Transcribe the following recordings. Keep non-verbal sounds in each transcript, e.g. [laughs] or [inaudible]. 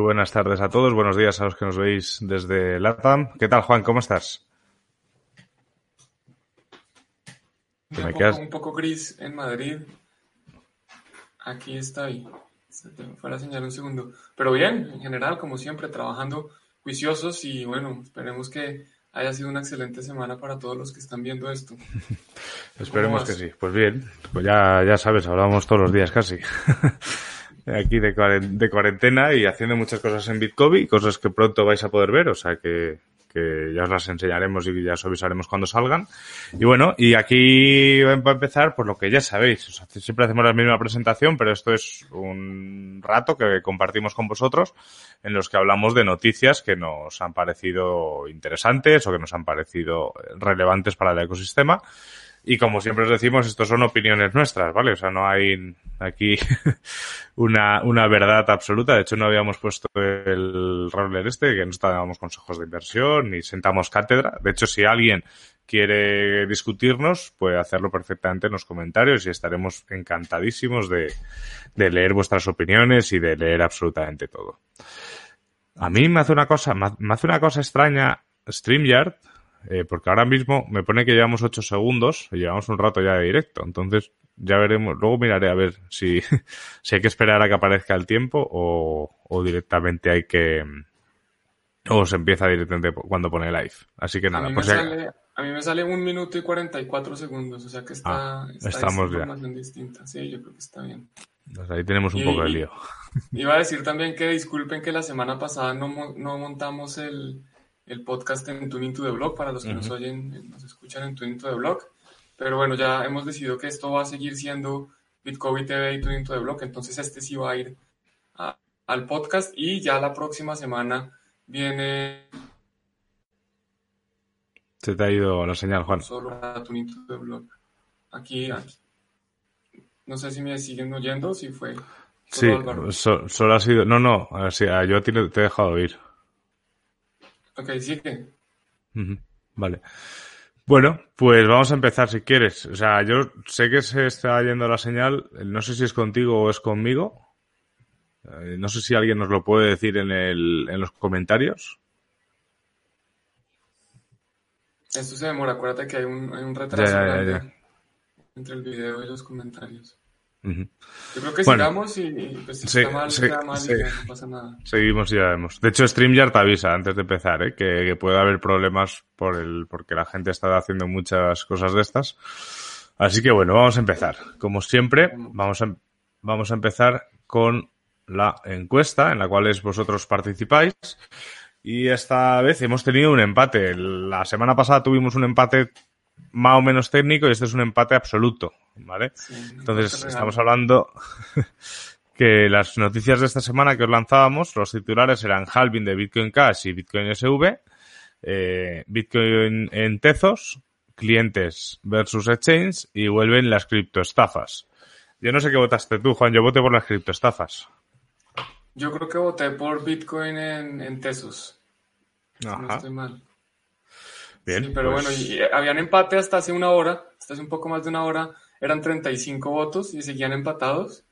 Muy buenas tardes a todos, buenos días a los que nos veis desde LATAM. ¿Qué tal, Juan? ¿Cómo estás? Un, poco, un poco gris en Madrid. Aquí estoy. Se te fue la señal un segundo. Pero bien, en general, como siempre, trabajando juiciosos y bueno, esperemos que haya sido una excelente semana para todos los que están viendo esto. [laughs] Esperemos que sí. Pues bien, pues ya, ya sabes, hablamos todos los días casi. [laughs] aquí de, cuarentena y haciendo muchas cosas en Bitcoin, cosas que pronto vais a poder ver, o sea que, que ya os las enseñaremos y ya os avisaremos cuando salgan. Y bueno, y aquí va a empezar por lo que ya sabéis. Siempre hacemos la misma presentación, pero esto es un rato que compartimos con vosotros en los que hablamos de noticias que nos han parecido interesantes o que nos han parecido relevantes para el ecosistema. Y como siempre os decimos, estos son opiniones nuestras, ¿vale? O sea, no hay aquí [laughs] una, una verdad absoluta. De hecho, no habíamos puesto el roller este, que no estábamos consejos de inversión ni sentamos cátedra. De hecho, si alguien quiere discutirnos, puede hacerlo perfectamente en los comentarios y estaremos encantadísimos de, de leer vuestras opiniones y de leer absolutamente todo. A mí me hace una cosa, me hace una cosa extraña StreamYard, eh, porque ahora mismo me pone que llevamos 8 segundos y llevamos un rato ya de directo. Entonces, ya veremos. Luego miraré a ver si, [laughs] si hay que esperar a que aparezca el tiempo o, o directamente hay que. O se empieza directamente cuando pone live. Así que nada, a pues sale, a mí me sale un minuto y 44 segundos, o sea que está, Ah, está estamos ya. distinta. Sí, yo creo que está bien. pues ahí tenemos un Y- poco de lío. [laughs] Iba a decir también que disculpen que la semana pasada no, no montamos el, el podcast en Tuning to the Blog para los que nos oyen, nos escuchan en Tuning to the Blog. Pero bueno, ya hemos decidido que esto va a seguir siendo Bitcoin TV y Tuning to the Blog, entonces este sí va a ir a- al podcast y ya la próxima semana viene Se te ha ido la señal, Juan. solo a Tuning to the Blog. Aquí, aquí. No sé si me siguen oyendo, si fue. Sí, solo so- solo ha sido. No, no, a ver, sí, a- yo a ti te he dejado oír. Ok, sigue. Ujú, Vale. Bueno, pues vamos a empezar si quieres. O sea, yo sé que se está yendo la señal. No sé si es contigo o es conmigo. Eh, no sé si alguien nos lo puede decir en, el, en los comentarios. Esto se demora, acuérdate que hay un, hay un retraso ya, ya, grande ya. entre el video y los comentarios. Yo creo que Bueno. sigamos y, pues si Sí, está mal, sí, queda mal sí. y no pasa nada. Seguimos y ya vemos. De hecho, StreamYard te avisa antes de empezar, ¿eh? que, que puede haber problemas por el, porque la gente está haciendo muchas cosas de estas. Así que bueno, vamos a empezar. Como siempre, vamos a, vamos a empezar con la encuesta en la cual vosotros participáis. Y esta vez hemos tenido un empate. La semana pasada tuvimos un empate más o menos técnico y este es un empate absoluto, ¿vale? Sí, Entonces, estamos hablando [laughs] que las noticias de esta semana que os lanzábamos, los titulares eran halving de Bitcoin Cash y Bitcoin SV, eh, Bitcoin en Tezos, clientes versus exchange y vuelven las criptoestafas. Yo no sé qué votaste tú, Juan, yo voté por las criptoestafas. Yo creo que voté por Bitcoin en, en Tesos. No estoy mal. Bien, Sí, pero pues- bueno, y, y habían empate hasta hace una hora, hasta hace un poco más de una hora, eran 35 votos y seguían empatados.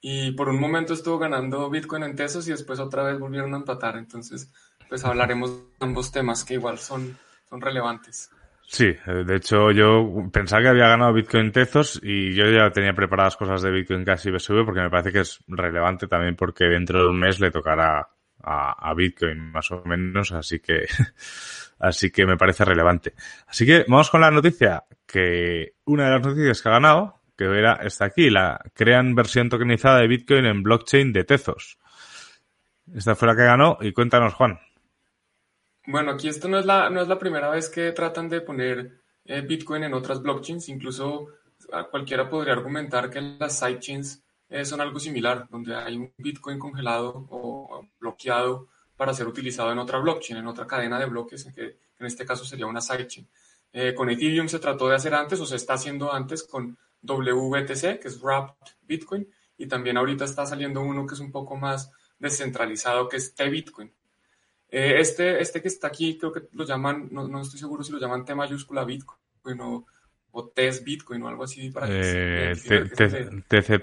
Y por un momento estuvo ganando Bitcoin en Tesos y después otra vez volvieron a empatar. Entonces, pues hablaremos de ambos temas que igual son, son relevantes. Sí, eh, de hecho yo pensaba que había ganado Bitcoin Tezos y yo ya tenía preparadas cosas de Bitcoin Cash y BSV porque me parece que es relevante también porque dentro de un mes le tocará a, a Bitcoin más o menos, así que [laughs] así que me parece relevante. Así que vamos con la noticia que una de las noticias que ha ganado, que era está aquí, la crean versión tokenizada de Bitcoin en blockchain de Tezos. Esta fue la que ganó y cuéntanos Juan. Bueno, aquí esto no es la, no es la primera vez que tratan de poner eh, Bitcoin en otras blockchains. Incluso cualquiera podría argumentar que las sidechains eh, son algo similar, donde hay un Bitcoin congelado o bloqueado para ser utilizado en otra blockchain, en otra cadena de bloques, que en este caso sería una sidechain. Eh, con Ethereum se trató de hacer antes o se está haciendo antes con WBTC, que es Wrapped Bitcoin, y también ahorita está saliendo uno que es un poco más descentralizado, que es T-Bitcoin. Eh, este, este que está aquí, creo que lo llaman, no, no, estoy seguro si lo llaman T mayúscula Bitcoin o, o TES Bitcoin o algo así para que TZ, TZ,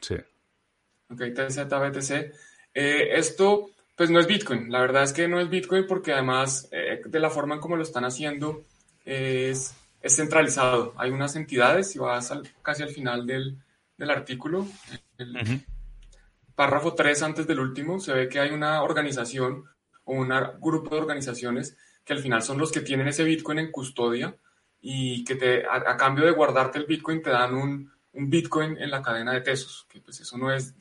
sí. Ok, TZBTC. Eh, esto, pues no es Bitcoin. La verdad es que no es Bitcoin porque además eh, de la forma en cómo lo están haciendo es, es centralizado. Hay unas entidades, si vas casi al final del, del artículo, el párrafo 3 antes del último, se ve que hay una organización o un grupo de organizaciones que al final son los que tienen ese Bitcoin en custodia y que te, a, cambio de guardarte el Bitcoin te dan un, un, Bitcoin en la cadena de Tesos, que pues eso no es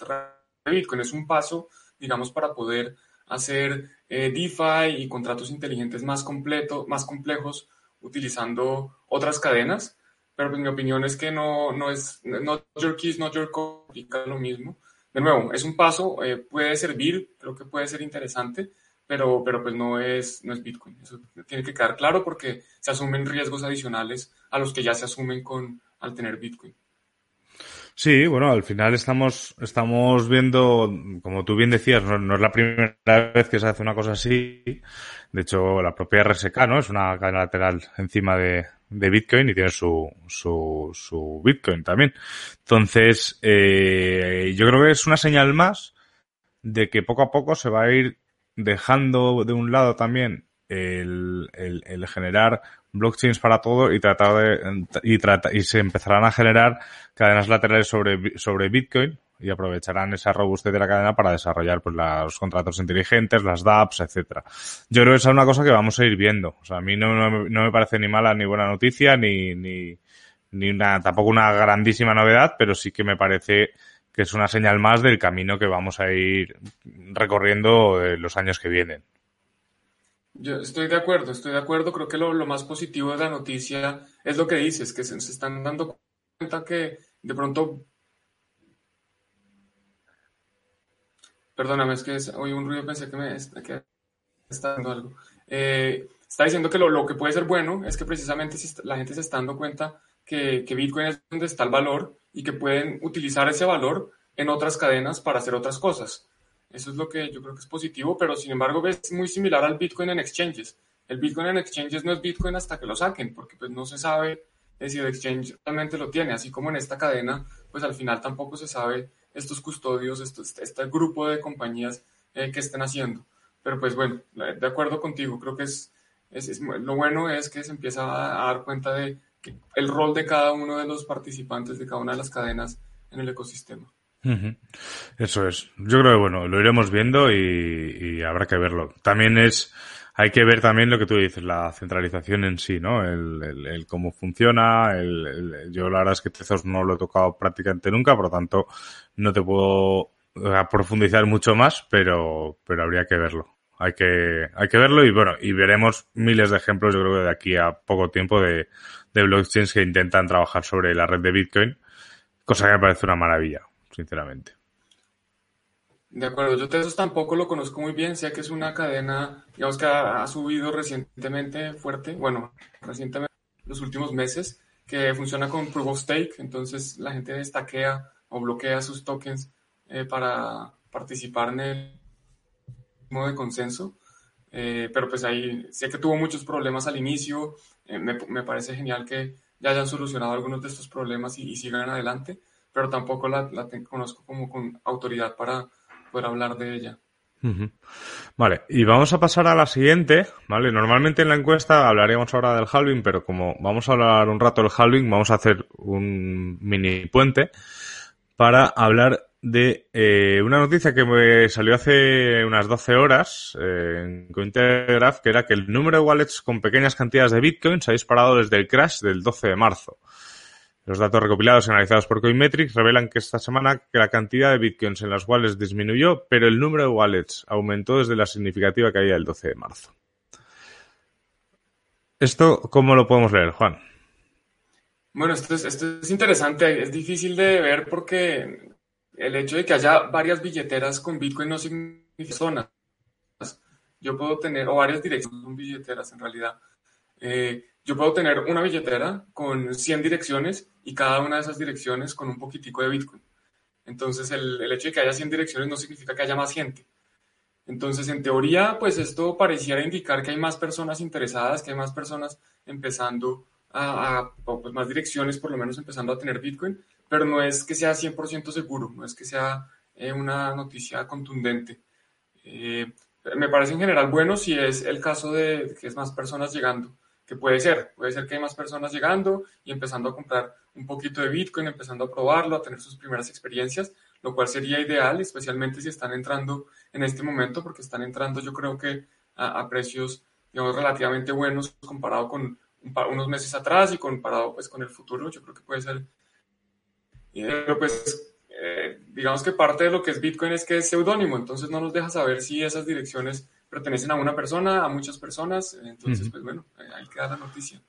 Bitcoin, es un paso, digamos, para poder hacer eh, DeFi y contratos inteligentes más, completo, más complejos utilizando otras cadenas, pero pues mi opinión es que no, no es not your keys, not your code, lo mismo. De nuevo, es un paso, eh, puede servir, creo que puede ser interesante, pero, pero pues no es, no es Bitcoin. Eso tiene que quedar claro porque se asumen riesgos adicionales a los que ya se asumen con, al tener Bitcoin. Sí, bueno, al final estamos, estamos viendo, como tú bien decías, no, es la primera vez que se hace una cosa así. De hecho, la propia RSK, ¿no? Es una cadena lateral encima de, de Bitcoin y tiene su, su, su Bitcoin también. Entonces, eh, yo creo que es una señal más de que poco a poco se va a ir dejando de un lado también el, el, generar blockchains para todo y tratar de, y, trata, y se empezarán a generar cadenas laterales sobre, sobre Bitcoin y aprovecharán esa robustez de la cadena para desarrollar pues, los contratos inteligentes, las dApps, etcétera. Yo creo que esa es una cosa que vamos a ir viendo. O sea, a mí no, no, no me parece ni mala ni buena noticia, ni, ni, ni una, tampoco una grandísima novedad, pero sí que me parece que es una señal más del camino que vamos a ir recorriendo los años que vienen. Yo estoy de acuerdo, estoy de acuerdo. Creo que lo, más positivo de la noticia es lo que dices, que se, están dando cuenta que de pronto... Perdóname, es que oí un ruido, pensé que me está, dando algo. Eh, está diciendo que lo, lo, que puede ser bueno es que precisamente la gente se está dando cuenta que, que Bitcoin es donde está el valor y que pueden utilizar ese valor en otras cadenas para hacer otras cosas. Eso es lo que yo creo que es positivo, pero sin embargo es muy similar al Bitcoin en exchanges. El Bitcoin en exchanges no es Bitcoin hasta que lo saquen, porque pues no se sabe si el exchange realmente lo tiene, así como en esta cadena, pues al final tampoco se sabe estos custodios, este grupo de compañías eh, que estén haciendo. Pero pues bueno, de acuerdo contigo, creo que es, es, lo bueno es que se empieza a dar cuenta de el rol de cada uno de los participantes de cada una de las cadenas en el ecosistema. Eso es. Yo creo que bueno, lo iremos viendo y, habrá que verlo. También es, hay que ver también lo que tú dices, la centralización en sí, ¿no? El, cómo funciona. El, yo la verdad es que Tezos no lo he tocado prácticamente nunca, por lo tanto no te puedo profundizar mucho más, pero, pero habría que verlo. Hay que, hay que verlo y bueno, y veremos miles de ejemplos, yo creo que de aquí a poco tiempo de, de blockchains que intentan trabajar sobre la red de Bitcoin, cosa que me parece una maravilla, sinceramente. De acuerdo, yo Tesos tampoco lo conozco muy bien, sé que es una cadena, digamos que ha, subido recientemente fuerte, bueno, recientemente, los últimos meses, que funciona con Proof of Stake, entonces la gente destaquea o bloquea sus tokens eh, para participar en el modo de consenso. Eh, pero pues ahí sé que tuvo muchos problemas al inicio, eh, me, me, parece genial que ya hayan solucionado algunos de estos problemas y, sigan adelante, pero tampoco la, conozco como con autoridad para poder hablar de ella. Vale, y vamos a pasar a la siguiente, ¿vale? Normalmente en la encuesta hablaríamos ahora del halving, pero como vamos a hablar un rato del halving, vamos a hacer un mini puente para hablar de eh, una noticia que me salió hace unas 12 horas eh, en Cointelegraph, que era que el número de wallets con pequeñas cantidades de Bitcoin se ha disparado desde el crash del 12 de marzo. Los datos recopilados y analizados por Coinmetrics revelan que esta semana que la cantidad de bitcoins en las wallets disminuyó, pero el número de wallets aumentó desde la significativa caída del 12 de marzo. ¿Esto cómo lo podemos leer, Juan? Bueno, esto es, interesante, es difícil de ver porque el hecho de que haya varias billeteras con Bitcoin no significa zonas. Yo puedo tener, o varias direcciones, son billeteras en realidad. Eh, yo puedo tener una billetera con 100 direcciones y cada una de esas direcciones con un poquitico de Bitcoin. Entonces, el, hecho de que haya 100 direcciones no significa que haya más gente. Entonces, en teoría, pues esto pareciera indicar que hay más personas interesadas, que hay más personas empezando a, a pues más direcciones, por lo menos empezando a tener Bitcoin, pero no es que sea 100% seguro, no es que sea eh, una noticia contundente. Eh, me parece en general bueno si es el caso de que es más personas llegando que puede ser, puede ser que hay más personas llegando y empezando a comprar un poquito de Bitcoin, empezando a probarlo, a tener sus primeras experiencias, lo cual sería ideal, especialmente si están entrando en este momento, porque están entrando yo creo que a, precios, digamos, relativamente buenos comparado con unos meses atrás y comparado pues con el futuro, yo creo que puede ser. Pero pues, eh, digamos que parte de lo que es Bitcoin es que es seudónimo, entonces no nos deja saber si esas direcciones pertenecen a una persona, a muchas personas. Entonces, pues bueno, ahí queda la noticia.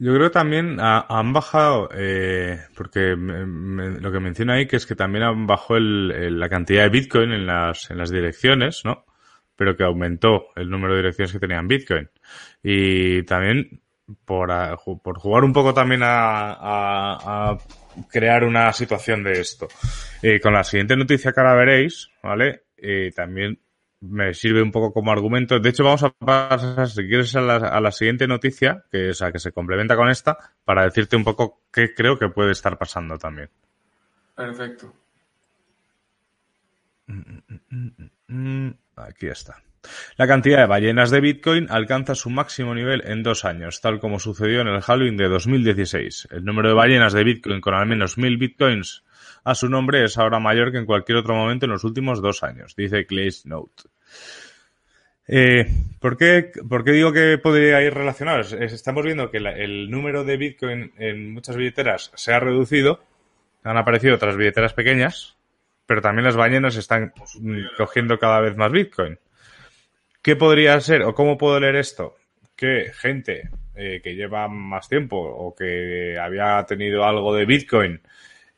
Yo creo que también han bajado, eh, porque lo que menciona ahí que es que también han bajado la cantidad de Bitcoin en las, en las direcciones, ¿no? Pero que aumentó el número de direcciones que tenían Bitcoin. Y también por, por jugar un poco también a, crear una situación de esto. Eh, con la siguiente noticia que ahora veréis, ¿vale? Eh, también me sirve un poco como argumento. De hecho, vamos a pasar, si quieres, a la, a la siguiente noticia, que, es que se complementa con esta, para decirte un poco qué creo que puede estar pasando también. Perfecto. Aquí está. La cantidad de ballenas de Bitcoin alcanza su máximo nivel en dos años, tal como sucedió en el Halloween de 2016. El número de ballenas de Bitcoin con al menos mil Bitcoins a su nombre es ahora mayor que en cualquier otro momento en los últimos dos años, dice Clay's Note. Eh, ¿por, qué, digo que podría ir relacionado? Estamos viendo que el número de Bitcoin en muchas billeteras se ha reducido, han aparecido otras billeteras pequeñas, pero también las ballenas están cogiendo cada vez más Bitcoin. ¿Qué podría ser o cómo puedo leer esto? Que gente eh, que lleva más tiempo o que había tenido algo de Bitcoin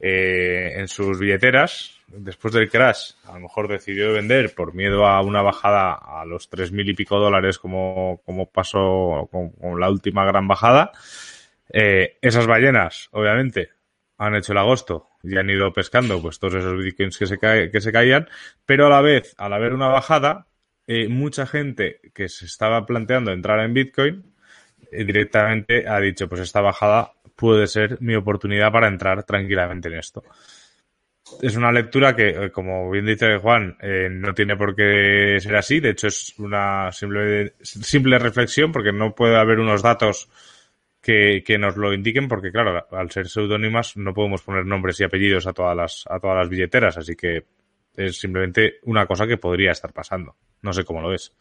eh, en sus billeteras, después del crash, a lo mejor decidió vender por miedo a una bajada a los tres mil y pico dólares como, como pasó con, la última gran bajada. Eh, esas ballenas, obviamente, han hecho el agosto y han ido pescando pues todos esos bitcoins que se, que se caían, pero a la vez, al haber una bajada, eh, mucha gente que se estaba planteando entrar en Bitcoin directamente ha dicho, pues esta bajada puede ser mi oportunidad para entrar tranquilamente en esto. Es una lectura que, eh, como bien dice Juan, eh, no tiene por qué ser así. De hecho, es una simple, simple reflexión porque no puede haber unos datos que, que, nos lo indiquen porque, claro, al ser seudónimas no podemos poner nombres y apellidos a todas las, a todas las billeteras. Así que es simplemente una cosa que podría estar pasando. No sé cómo lo ves.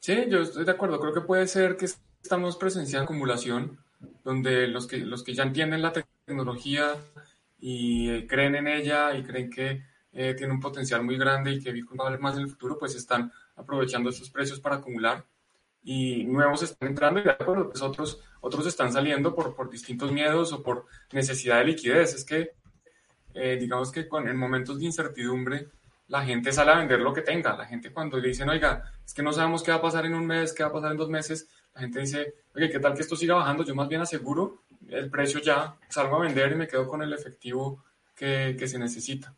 Sí, yo estoy de acuerdo. Creo que puede ser que estamos presenciando acumulación donde los que, los que ya entienden la tecnología y eh, creen en ella y creen que eh, tiene un potencial muy grande y que Bitcoin va a valer más en el futuro, pues están aprovechando estos precios para acumular y nuevos están entrando y de acuerdo, pues otros, otros están saliendo por, por distintos miedos o por necesidad de liquidez. Es que, eh, digamos que con, en momentos de incertidumbre, la gente sale a vender lo que tenga. La gente cuando le dicen, oiga, es que no sabemos qué va a pasar en un mes, qué va a pasar en dos meses, la gente dice, oye, ¿qué tal que esto siga bajando? Yo más bien aseguro el precio ya, salgo a vender y me quedo con el efectivo que, que se necesita.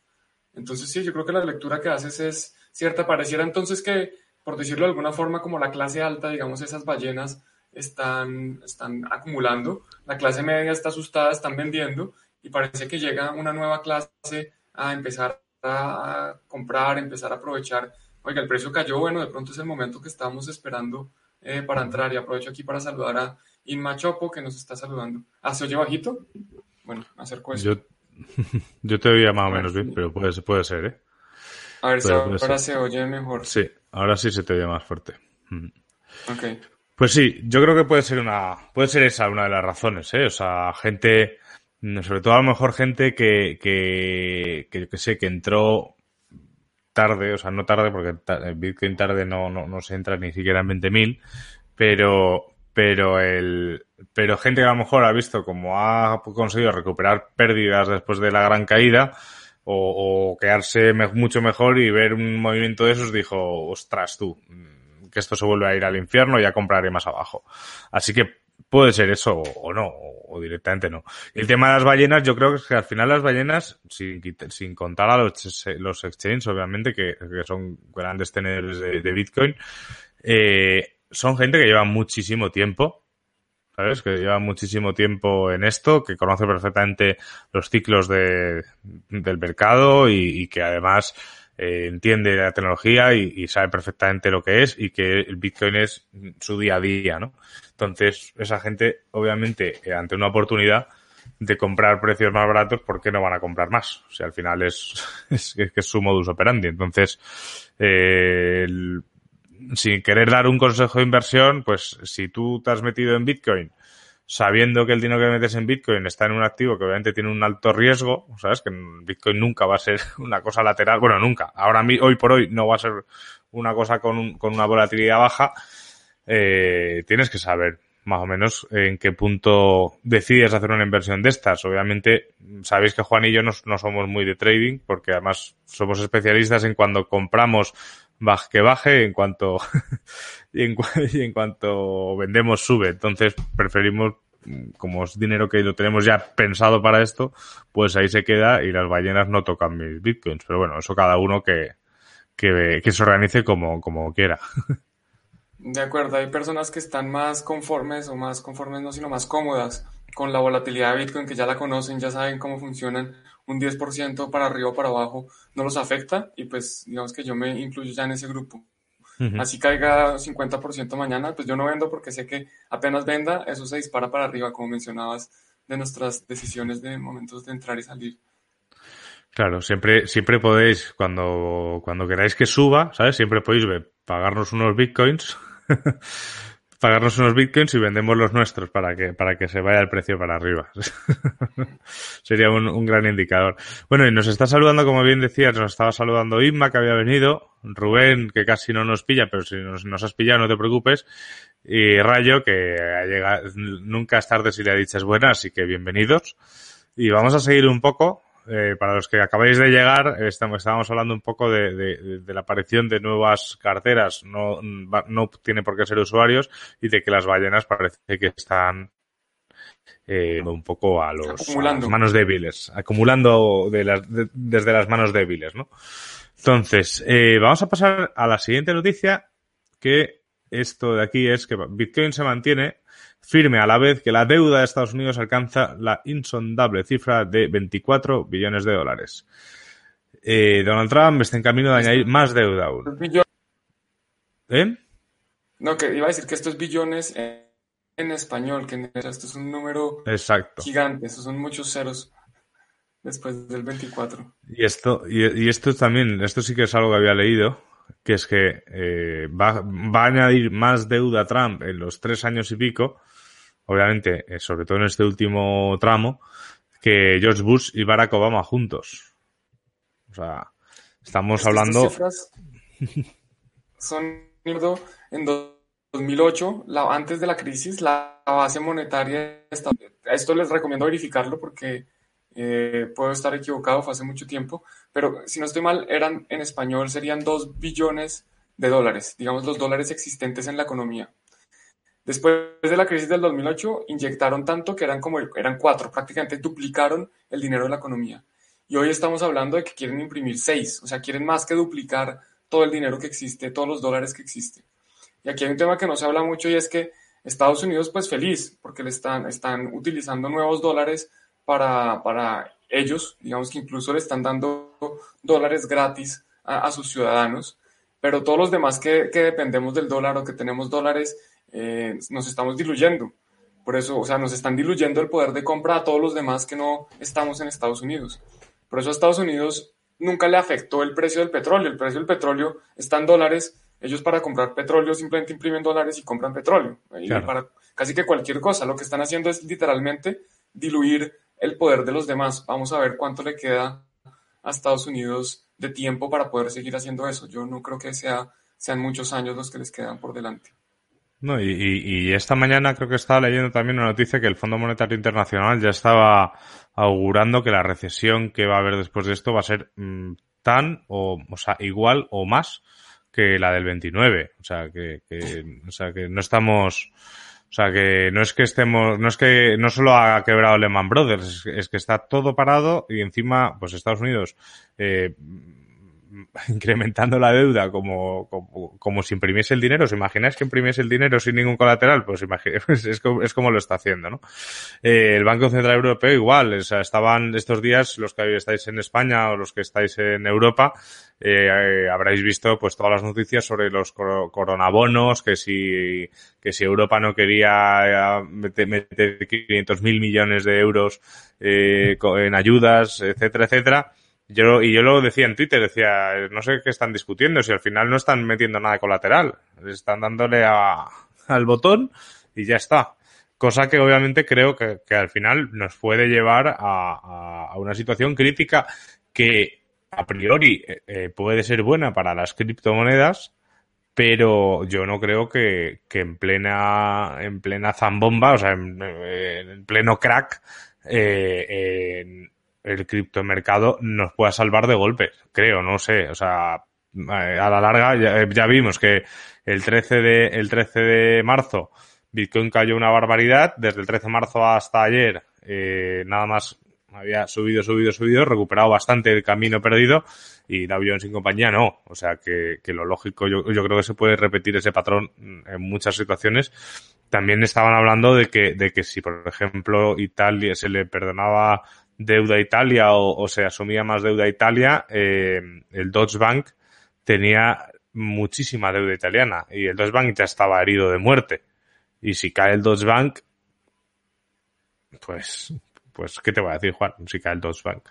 Entonces sí, yo creo que la lectura que haces es cierta. Pareciera entonces que, por decirlo de alguna forma, como la clase alta, digamos, esas ballenas están, están acumulando, la clase media está asustada, están vendiendo y parece que llega una nueva clase a empezar a comprar, empezar a aprovechar. Oiga, el precio cayó, bueno, de pronto es el momento que estamos esperando eh, para entrar y aprovecho aquí para saludar a Inma Chopo que nos está saludando. ¿Ah, se oye bajito? Bueno, acerco eso. Yo, [laughs] yo te oía más o menos bien, pero puede, puede ser, ¿eh? A ver si ahora se oye mejor. Sí, ahora sí se te oye más fuerte. Ok. Pues sí, yo creo que puede ser una, puede ser esa una de las razones, ¿eh? O sea, gente, sobre todo a lo mejor gente que, que, que, que sé, que entró tarde, o sea, no tarde porque Bitcoin tarde no, no, no se entra ni siquiera en 20.000, pero, pero el pero gente que a lo mejor ha visto como ha conseguido recuperar pérdidas después de la gran caída o, quedarse mucho mejor y ver un movimiento de esos dijo, ostras tú, mm, que esto se vuelve a ir al infierno, ya compraré más abajo. Así que puede ser eso o no, o directamente no. el tema de las ballenas, yo creo que, es que al final las ballenas, sin, sin contar a los, los exchanges, obviamente, que, son grandes tenedores de, Bitcoin, eh, son gente que lleva muchísimo tiempo ¿sabes? Que lleva muchísimo tiempo en esto, que conoce perfectamente los ciclos de, del mercado y, que además eh, entiende la tecnología y, sabe perfectamente lo que es y que el Bitcoin es su día a día, ¿no? Entonces, esa gente, obviamente, eh, ante una oportunidad de comprar precios más baratos, ¿por qué no van a comprar más? O sea, al final es, [laughs] es, es su modus operandi. Entonces, eh, el, sin querer dar un consejo de inversión, pues si tú te has metido en Bitcoin sabiendo que el dinero que metes en Bitcoin está en un activo que obviamente tiene un alto riesgo, sabes que Bitcoin nunca va a ser [laughs] una cosa lateral, bueno, nunca, ahora hoy por hoy no va a ser una cosa con, con una volatilidad baja, eh, tienes que saber más o menos en qué punto decides hacer una inversión de estas. Obviamente, sabéis que Juan y yo no, no somos muy de trading, porque además somos especialistas en cuando compramos baje, que baje en cuanto [laughs] y, en, [laughs] y en cuanto vendemos sube. Entonces preferimos como es dinero que lo tenemos ya pensado para esto, pues ahí se queda y las ballenas no tocan mis bitcoins. Pero bueno, eso cada uno que, que, que se organice como, como quiera. [laughs] De acuerdo, hay personas que están más conformes o más conformes no, sino más cómodas con la volatilidad de Bitcoin, que ya la conocen, ya saben cómo funcionan, un 10% para arriba o para abajo no los afecta y pues digamos que yo me incluyo ya en ese grupo. Así caiga 50% mañana, pues yo no vendo porque sé que apenas venda, eso se dispara para arriba, como mencionabas, de nuestras decisiones de momentos de entrar y salir. Claro, siempre, siempre podéis, cuando, cuando queráis que suba, ¿sabes? Siempre podéis pagarnos unos bitcoins [laughs] pagarnos unos bitcoins y vendemos los nuestros para que, para que se vaya el precio para arriba. [laughs] Sería un, gran indicador. Bueno, y nos está saludando, como bien decías, nos estaba saludando Inma, que había venido, Rubén, que casi no nos pilla, pero si nos, has pillado, no te preocupes, y Rayo, que ha llegado, nunca es tarde si le dichas buenas, así que bienvenidos. Y vamos a seguir un poco, eh, para los que acabáis de llegar, estamos, estábamos hablando un poco de, la aparición de nuevas carteras, no, no tiene por qué ser usuarios, y de que las ballenas parece que están eh, un poco a, los, las manos débiles, acumulando de las, desde las manos débiles, ¿no? Entonces, eh, vamos a pasar a la siguiente noticia, que esto de aquí es que Bitcoin se mantiene firme a la vez que la deuda de Estados Unidos alcanza la insondable cifra de 24 billones de dólares. Eh, Donald Trump está en camino de añadir más deuda aún. ¿Eh? No, que iba a decir que estos billones en, español, que esto es un número Exacto. gigante, estos son muchos ceros después del 24. Y esto, y, esto también, esto sí que es algo que había leído, que es que eh, va, va, a añadir más deuda a Trump en los tres años y pico obviamente, eh, sobre todo en este último tramo, que George Bush y Barack Obama juntos. O sea, estamos hablando... son en 2008, la, antes de la crisis, la base monetaria... Esto les recomiendo verificarlo porque eh, puedo estar equivocado, fue hace mucho tiempo, pero si no estoy mal, eran en español serían 2 billones de dólares, digamos los dólares existentes en la economía. Después de la crisis del 2008, inyectaron tanto que eran como eran cuatro, prácticamente duplicaron el dinero de la economía. Y hoy estamos hablando de que quieren imprimir seis, o sea, quieren más que duplicar todo el dinero que existe, todos los dólares que existen. Y aquí hay un tema que no se habla mucho y es que Estados Unidos, pues feliz, porque le están, están utilizando nuevos dólares para, para ellos, digamos que incluso le están dando dólares gratis a, a sus ciudadanos, pero todos los demás que, que dependemos del dólar o que tenemos dólares, eh, nos estamos diluyendo. Por eso, o sea, nos están diluyendo el poder de compra a todos los demás que no estamos en Estados Unidos. Por eso a Estados Unidos nunca le afectó el precio del petróleo. El precio del petróleo está en dólares. Ellos para comprar petróleo simplemente imprimen dólares y compran petróleo. Para casi que cualquier cosa. Lo que están haciendo es literalmente diluir el poder de los demás. Vamos a ver cuánto le queda a Estados Unidos de tiempo para poder seguir haciendo eso. Yo no creo que sea, sean muchos años los que les quedan por delante. No, y, esta mañana creo que estaba leyendo también una noticia que el Fondo Monetario Internacional ya estaba augurando que la recesión que va a haber después de esto va a ser mm, tan o, o sea, igual o más que la del 29. O sea, que, o sea, que no estamos, o sea, que no es que estemos, no es que no solo ha quebrado Lehman Brothers, es, que está todo parado y encima, pues Estados Unidos, eh, [laughs] incrementando la deuda como, como, como, si imprimiese el dinero. ¿Os imagináis que imprimiese el dinero sin ningún colateral? Pues, [laughs] pues es, como, es como lo está haciendo, ¿no? Eh, el Banco Central Europeo igual, o sea, estaban estos días, los que estáis en España o los que estáis en Europa, eh, habréis visto pues todas las noticias sobre los coronabonos, que si, que si Europa no quería eh, meter, meter 500 mil millones de euros eh, en ayudas, etcétera, etcétera yo, y yo lo decía en Twitter, decía, no sé qué están discutiendo, si al final no están metiendo nada colateral, están dándole a, al botón y ya está. Cosa que obviamente creo que, que al final nos puede llevar a, a, una situación crítica que a priori eh, eh, puede ser buena para las criptomonedas, pero yo no creo que, que en plena en plena zambomba, o sea, en, en pleno crack, eh, el criptomercado nos pueda salvar de golpe, creo, no sé, o sea, a la larga ya, vimos que el 13 de el 13 de marzo Bitcoin cayó una barbaridad, desde el 13 de marzo hasta ayer eh, nada más había subido, subido, subido, recuperado bastante el camino perdido y Dow Jones sin compañía no. O sea que, que lo lógico, yo, yo, creo que se puede repetir ese patrón en muchas situaciones. También estaban hablando de que, de que si, por ejemplo, Italia se le perdonaba deuda Italia o, se asumía más deuda Italia, eh, el Deutsche Bank tenía muchísima deuda italiana y el Deutsche Bank ya estaba herido de muerte. Y si cae el Deutsche Bank, pues, pues, ¿qué te voy a decir, Juan? Si cae el Deutsche Bank.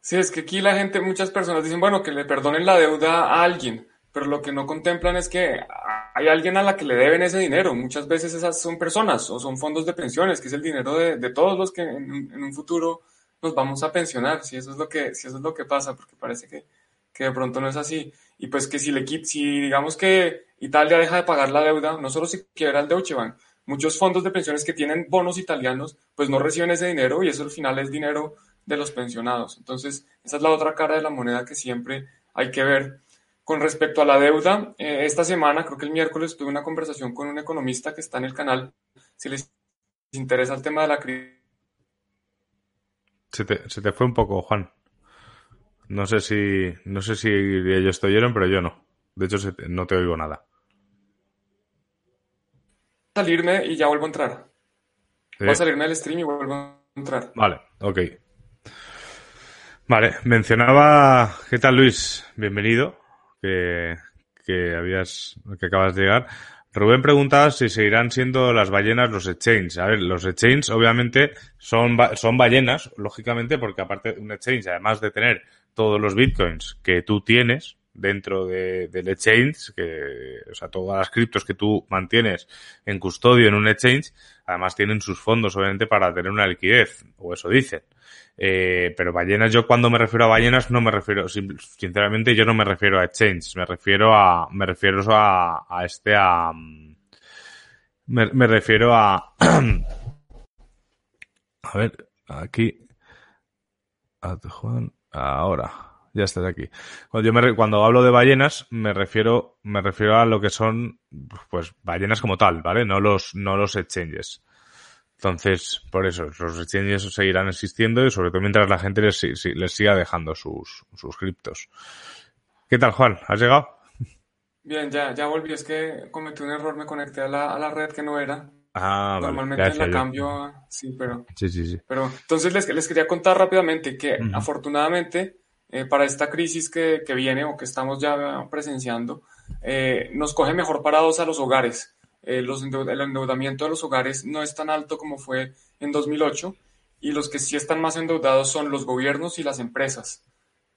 Sí, es que aquí la gente, muchas personas dicen, bueno, que le perdonen la deuda a alguien, pero lo que no contemplan es que hay alguien a la que le deben ese dinero. Muchas veces esas son personas o son fondos de pensiones, que es el dinero de, de todos los que en, en, un futuro nos vamos a pensionar, si eso es lo que, si eso es lo que pasa, porque parece que, que de pronto no es así. Y pues que si le si digamos que Italia deja de pagar la deuda, no solo si quiebra el Deutsche Bank, muchos fondos de pensiones que tienen bonos italianos, pues no reciben ese dinero y eso al final es dinero de los pensionados. Entonces, esa es la otra cara de la moneda que siempre hay que ver. Con respecto a la deuda, eh, esta semana, creo que el miércoles, tuve una conversación con un economista que está en el canal. Si les interesa el tema de la crisis. Se te, se te fue un poco, Juan. No sé si, no sé si ellos te oyeron, pero yo no. De hecho, no te oigo nada. Salirme y ya vuelvo a entrar. Voy a salirme del stream y vuelvo a entrar. Vale, ok. Vale, mencionaba. ¿Qué tal, Luis? Bienvenido que, que habías, que acabas de llegar. Rubén preguntaba si seguirán siendo las ballenas los exchanges. A ver, los exchanges obviamente son, son ballenas, lógicamente, porque aparte de un exchange, además de tener todos los bitcoins que tú tienes dentro de, del exchange, que, o sea, todas las criptos que tú mantienes en custodio en un exchange, además tienen sus fondos obviamente para tener una liquidez, o eso dicen. Eh, pero ballenas, yo cuando me refiero a ballenas no me refiero, sinceramente yo no me refiero a exchange, me refiero a, me refiero a, a este, a, me, me refiero a, [clears throat] a ver, aquí, a Juan, ahora, ya estás aquí. Cuando yo me, cuando hablo de ballenas, me refiero, me refiero a lo que son, pues, ballenas como tal, ¿vale? No los, no los exchanges. Entonces, por eso, los exchanges seguirán existiendo y sobre todo mientras la gente les, les siga dejando sus, sus criptos. ¿Qué tal, Juan? ¿Has llegado? Bien, ya, ya volví. Es que cometí un error, me conecté a la, a la red que no era. Ah, Normalmente vale. la cambio, sí, pero... Sí, sí, sí. Pero entonces les, les quería contar rápidamente que uh -huh. afortunadamente eh, para esta crisis que, que, viene o que estamos ya presenciando, eh, nos coge mejor parados a los hogares eh, los el endeudamiento de los hogares no es tan alto como fue en 2008 y los que sí están más endeudados son los gobiernos y las empresas.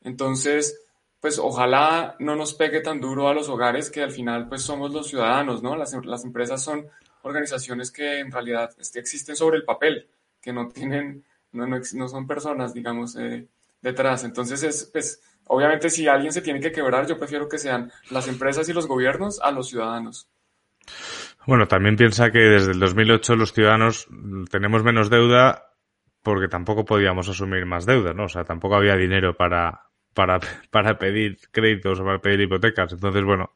Entonces, pues ojalá no nos pegue tan duro a los hogares que al final pues somos los ciudadanos, ¿no? Las, las empresas son organizaciones que en realidad este, existen sobre el papel, que no tienen, no, no, no son personas, digamos, eh, detrás. Entonces, es, pues, obviamente si alguien se tiene que quebrar, yo prefiero que sean las empresas y los gobiernos a los ciudadanos. Bueno, también piensa que desde el 2008 los ciudadanos tenemos menos deuda porque tampoco podíamos asumir más deuda, ¿no? O sea, tampoco había dinero para, para, [laughs] para pedir créditos o para pedir hipotecas. Entonces, bueno,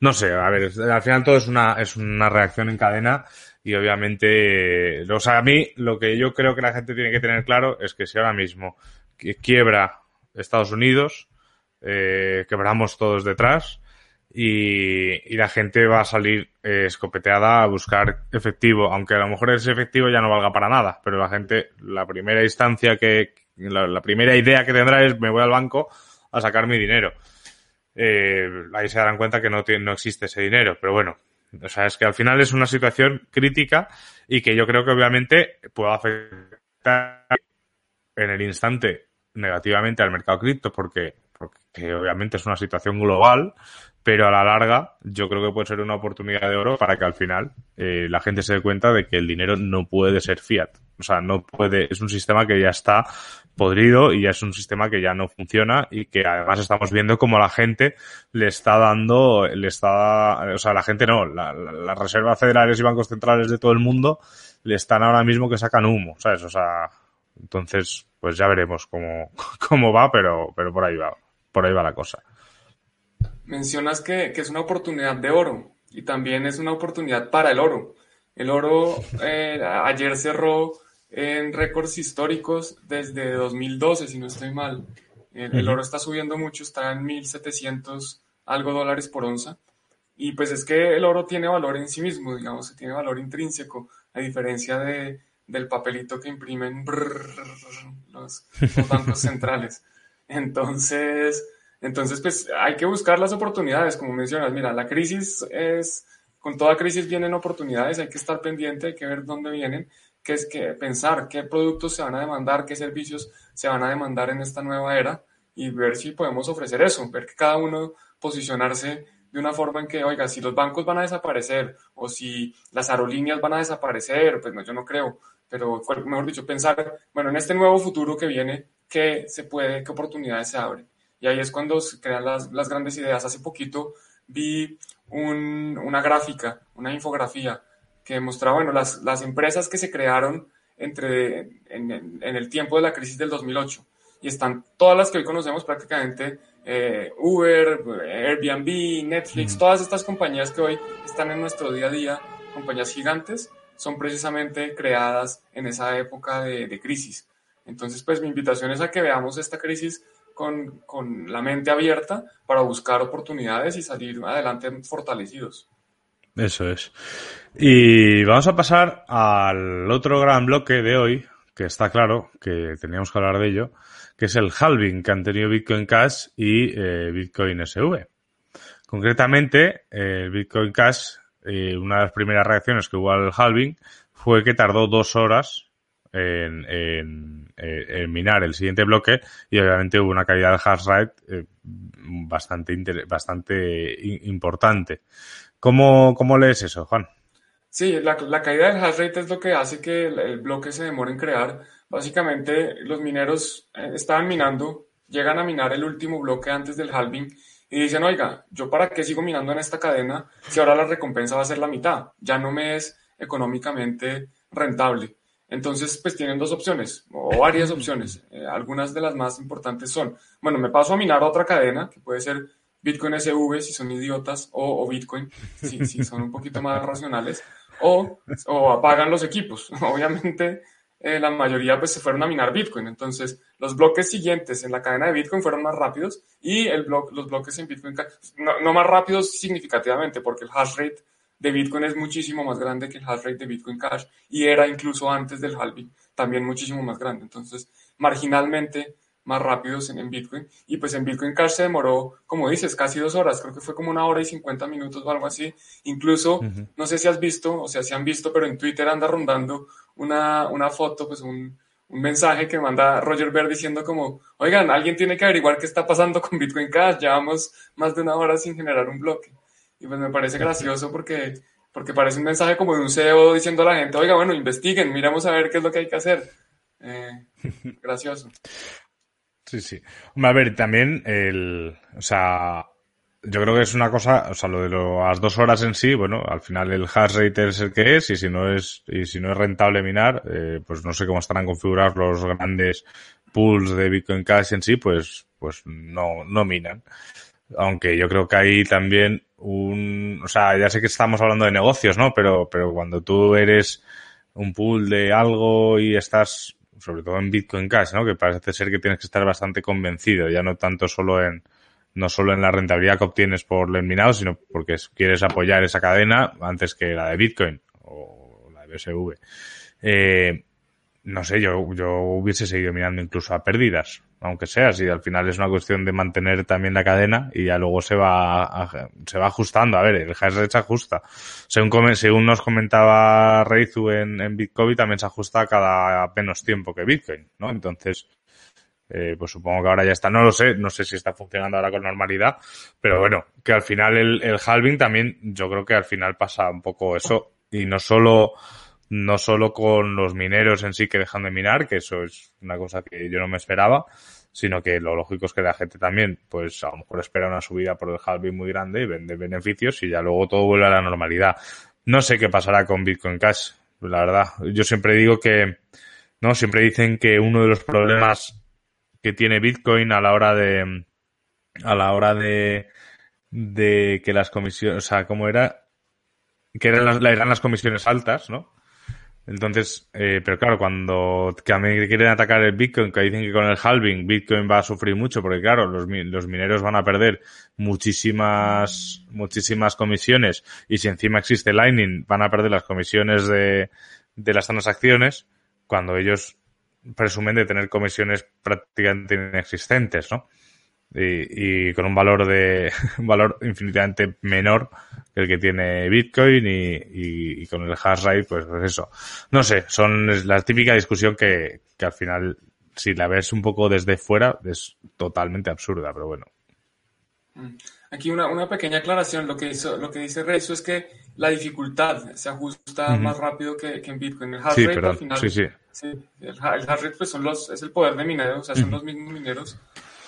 no sé, a ver, al final todo es una, es una reacción en cadena y obviamente, o sea, a mí lo que yo creo que la gente tiene que tener claro es que si ahora mismo quiebra Estados Unidos, eh, quebramos todos detrás y, la gente va a salir eh, escopeteada a buscar efectivo, aunque a lo mejor ese efectivo ya no valga para nada, pero la gente, la primera instancia que, la, la primera idea que tendrá es me voy al banco a sacar mi dinero. Eh, ahí se darán cuenta que no, no existe ese dinero, pero bueno, o sea, es que al final es una situación crítica y que yo creo que obviamente puede afectar en el instante negativamente al mercado cripto porque, porque obviamente es una situación global, pero a la larga yo creo que puede ser una oportunidad de oro para que al final eh, la gente se dé cuenta de que el dinero no puede ser fiat. O sea, no puede, es un sistema que ya está podrido y ya es un sistema que ya no funciona y que además estamos viendo como la gente le está dando, le está, o sea, la gente no, las la, reservas federales y bancos centrales de todo el mundo le están ahora mismo que sacan humo, ¿sabes? O sea, entonces, pues ya veremos cómo, [laughs] cómo va, pero, pero por ahí va, por ahí va la cosa. Mencionas que, que es una oportunidad de oro y también es una oportunidad para el oro. El oro eh, ayer cerró en récords históricos desde 2012, si no estoy mal. El, oro está subiendo mucho, está en 1.700 algo dólares por onza. Y pues es que el oro tiene valor en sí mismo, digamos, tiene valor intrínseco, a diferencia de, del papelito que imprimen los, los, bancos centrales. [laughs] Entonces, entonces, pues hay que buscar las oportunidades, como mencionas. Mira, la crisis es, con toda crisis vienen oportunidades, hay que estar pendiente, hay que ver dónde vienen que es que pensar qué productos se van a demandar, qué servicios se van a demandar en esta nueva era y ver si podemos ofrecer eso, ver que cada uno posicionarse de una forma en que, oiga, si los bancos van a desaparecer o si las aerolíneas van a desaparecer, pues no, yo no creo, pero mejor dicho, pensar, bueno, en este nuevo futuro que viene, ¿qué se puede, qué oportunidades se abren? Y ahí es cuando se crean las, las grandes ideas. Hace poquito vi un, una gráfica, una infografía que mostraba, bueno, las, las empresas que se crearon entre, en, en, el tiempo de la crisis del 2008. Y están todas las que hoy conocemos prácticamente, eh, Uber, Airbnb, Netflix, todas estas compañías que hoy están en nuestro día a día, compañías gigantes, son precisamente creadas en esa época de, crisis. Entonces, pues mi invitación es a que veamos esta crisis con, con la mente abierta para buscar oportunidades y salir adelante fortalecidos. Eso es. Y vamos a pasar al otro gran bloque de hoy, que está claro que teníamos que hablar de ello, que es el halving que han tenido Bitcoin Cash y eh, Bitcoin SV. Concretamente, eh, Bitcoin Cash, eh, una de las primeras reacciones que hubo al halving fue que tardó dos horas en, en, minar el siguiente bloque y obviamente hubo una caída del hash rate bastante, bastante importante. ¿Cómo, cómo lees eso, Juan? Sí, la, caída del hash rate es lo que hace que el, bloque se demore en crear. Básicamente, los mineros eh, estaban minando, llegan a minar el último bloque antes del halving y dicen, oiga, ¿yo para qué sigo minando en esta cadena si ahora la recompensa va a ser la mitad? Ya no me es económicamente rentable. Entonces, pues tienen dos opciones, o varias opciones. [laughs] Eh, algunas de las más importantes son, bueno, me paso a minar otra cadena, que puede ser Bitcoin SV si son idiotas, o, o Bitcoin si, si, son un poquito más [laughs] racionales, o, o apagan los equipos. [laughs] Obviamente, eh, la mayoría pues se fueron a minar Bitcoin. Entonces, los bloques siguientes en la cadena de Bitcoin fueron más rápidos y el blo los bloques en Bitcoin no, no, más rápidos significativamente porque el hash rate de Bitcoin es muchísimo más grande que el hash rate de Bitcoin Cash y era incluso antes del halving también muchísimo más grande. Entonces, marginalmente más rápidos en, Bitcoin. Y pues en Bitcoin Cash se demoró, como dices, casi dos horas. Creo que fue como una hora y 50 minutos o algo así. Incluso, no sé si has visto, o sea, si han visto, pero en Twitter anda rondando una, una foto, pues un, un mensaje que manda Roger Ver diciendo como, oigan, alguien tiene que averiguar qué está pasando con Bitcoin Cash. Llevamos más de una hora sin generar un bloque. Y pues me parece gracioso porque, porque parece un mensaje como de un CEO diciendo a la gente, oiga, bueno, investiguen, miramos a ver qué es lo que hay que hacer. Eh, [laughs] gracioso. Sí, sí. A ver, también el, o sea, yo creo que es una cosa, o sea, lo de las dos horas en sí, bueno, al final el hash rate es el que es y si no es, y si no es rentable minar, eh, pues no sé cómo estarán configurados los grandes pools de Bitcoin Cash en sí, pues, pues no, no minan. Aunque yo creo que hay también un, o sea, ya sé que estamos hablando de negocios, ¿no? Pero, pero cuando tú eres un pool de algo y estás, sobre todo en Bitcoin Cash, ¿no? Que parece ser que tienes que estar bastante convencido, ya no tanto solo en, no solo en la rentabilidad que obtienes por el minado, sino porque quieres apoyar esa cadena antes que la de Bitcoin o la de BSV. Eh, no sé, yo, yo hubiese seguido mirando incluso a pérdidas, aunque sea, si al final es una cuestión de mantener también la cadena y ya luego se va, se va ajustando. A ver, el hash rate se ajusta. Según, según nos comentaba Reizu en, en Bitcoin, también se ajusta cada menos tiempo que Bitcoin, ¿no? Entonces, eh, pues supongo que ahora ya está. No lo sé, no sé si está funcionando ahora con normalidad, pero bueno, que al final el, el halving también, yo creo que al final pasa un poco eso y no solo no solo con los mineros en sí que dejan de minar, que eso es una cosa que yo no me esperaba, sino que lo lógico es que la gente también, pues a lo mejor espera una subida por el halving muy grande y vende beneficios y ya luego todo vuelve a la normalidad. No sé qué pasará con Bitcoin Cash, la verdad. Yo siempre digo que, no, siempre dicen que uno de los problemas que tiene Bitcoin a la hora de, a la hora de, de que las comisiones, o sea, ¿cómo era? Que eran las, eran las comisiones altas, ¿no? Entonces, eh, pero claro, cuando que a mí quieren atacar el Bitcoin, que dicen que con el halving Bitcoin va a sufrir mucho, porque claro, los, los mineros van a perder muchísimas, muchísimas comisiones y si encima existe Lightning, van a perder las comisiones de, de las transacciones cuando ellos presumen de tener comisiones prácticamente inexistentes, ¿no? Y, y, con un valor de [laughs] un valor infinitamente menor que el que tiene Bitcoin y, y, y con el hash rate pues, pues, eso no sé son es la típica discusión que, que al final si la ves un poco desde fuera es totalmente absurda pero bueno mm. aquí una, una pequeña aclaración lo que hizo lo que dice Rezo es que la dificultad se ajusta uh -huh. más rápido que, que, en Bitcoin el hash sí, rate perdón. al final sí, sí. sí el, el hash rate pues son los es el poder de minero o sea son uh -huh. los mismos mineros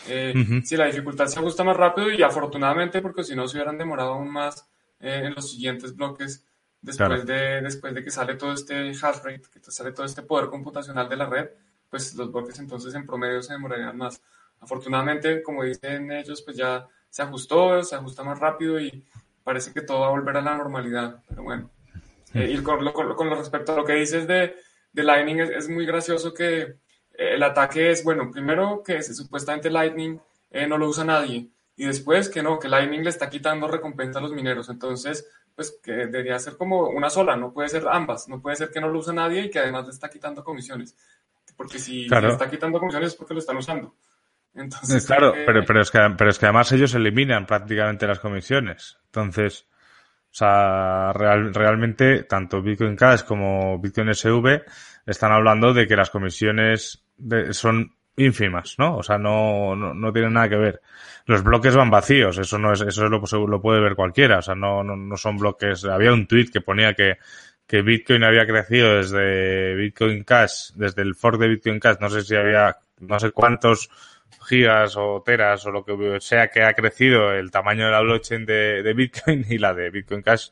eh, uh -huh. Si la dificultad se ajusta más rápido y afortunadamente, porque si no se hubieran demorado aún más eh, en los siguientes bloques después, claro. de, después de que sale todo este hash rate, que sale todo este poder computacional de la red, pues los bloques entonces en promedio se demorarían más. Afortunadamente, como dicen ellos, pues ya se ajustó, se ajusta más rápido y parece que todo va a volver a la normalidad. Pero bueno, eh, y con, lo, con, con, respecto a lo que dices de, de Lightning, es, es muy gracioso que el ataque es, bueno, primero que supuestamente Lightning eh, no lo usa nadie y después que no, que Lightning le está quitando recompensa a los mineros. Entonces, pues que debería ser como una sola, no puede ser ambas, no puede ser que no lo usa nadie y que además le está quitando comisiones. Porque si claro. le está quitando comisiones es porque lo están usando. Entonces, claro, que... pero, pero, es que, pero es que además ellos eliminan prácticamente las comisiones. Entonces, o sea, real, realmente tanto Bitcoin Cash como Bitcoin SV están hablando de que las comisiones de, son ínfimas, ¿no? O sea, no, no, no tienen nada que ver. Los bloques van vacíos, eso no es, eso lo, lo puede ver cualquiera, o sea, no, no, no son bloques. Había un tweet que ponía que, que Bitcoin había crecido desde Bitcoin Cash, desde el fork de Bitcoin Cash, no sé si había, no sé cuántos gigas o teras o lo que sea que ha crecido el tamaño de la blockchain de, Bitcoin y la de Bitcoin Cash,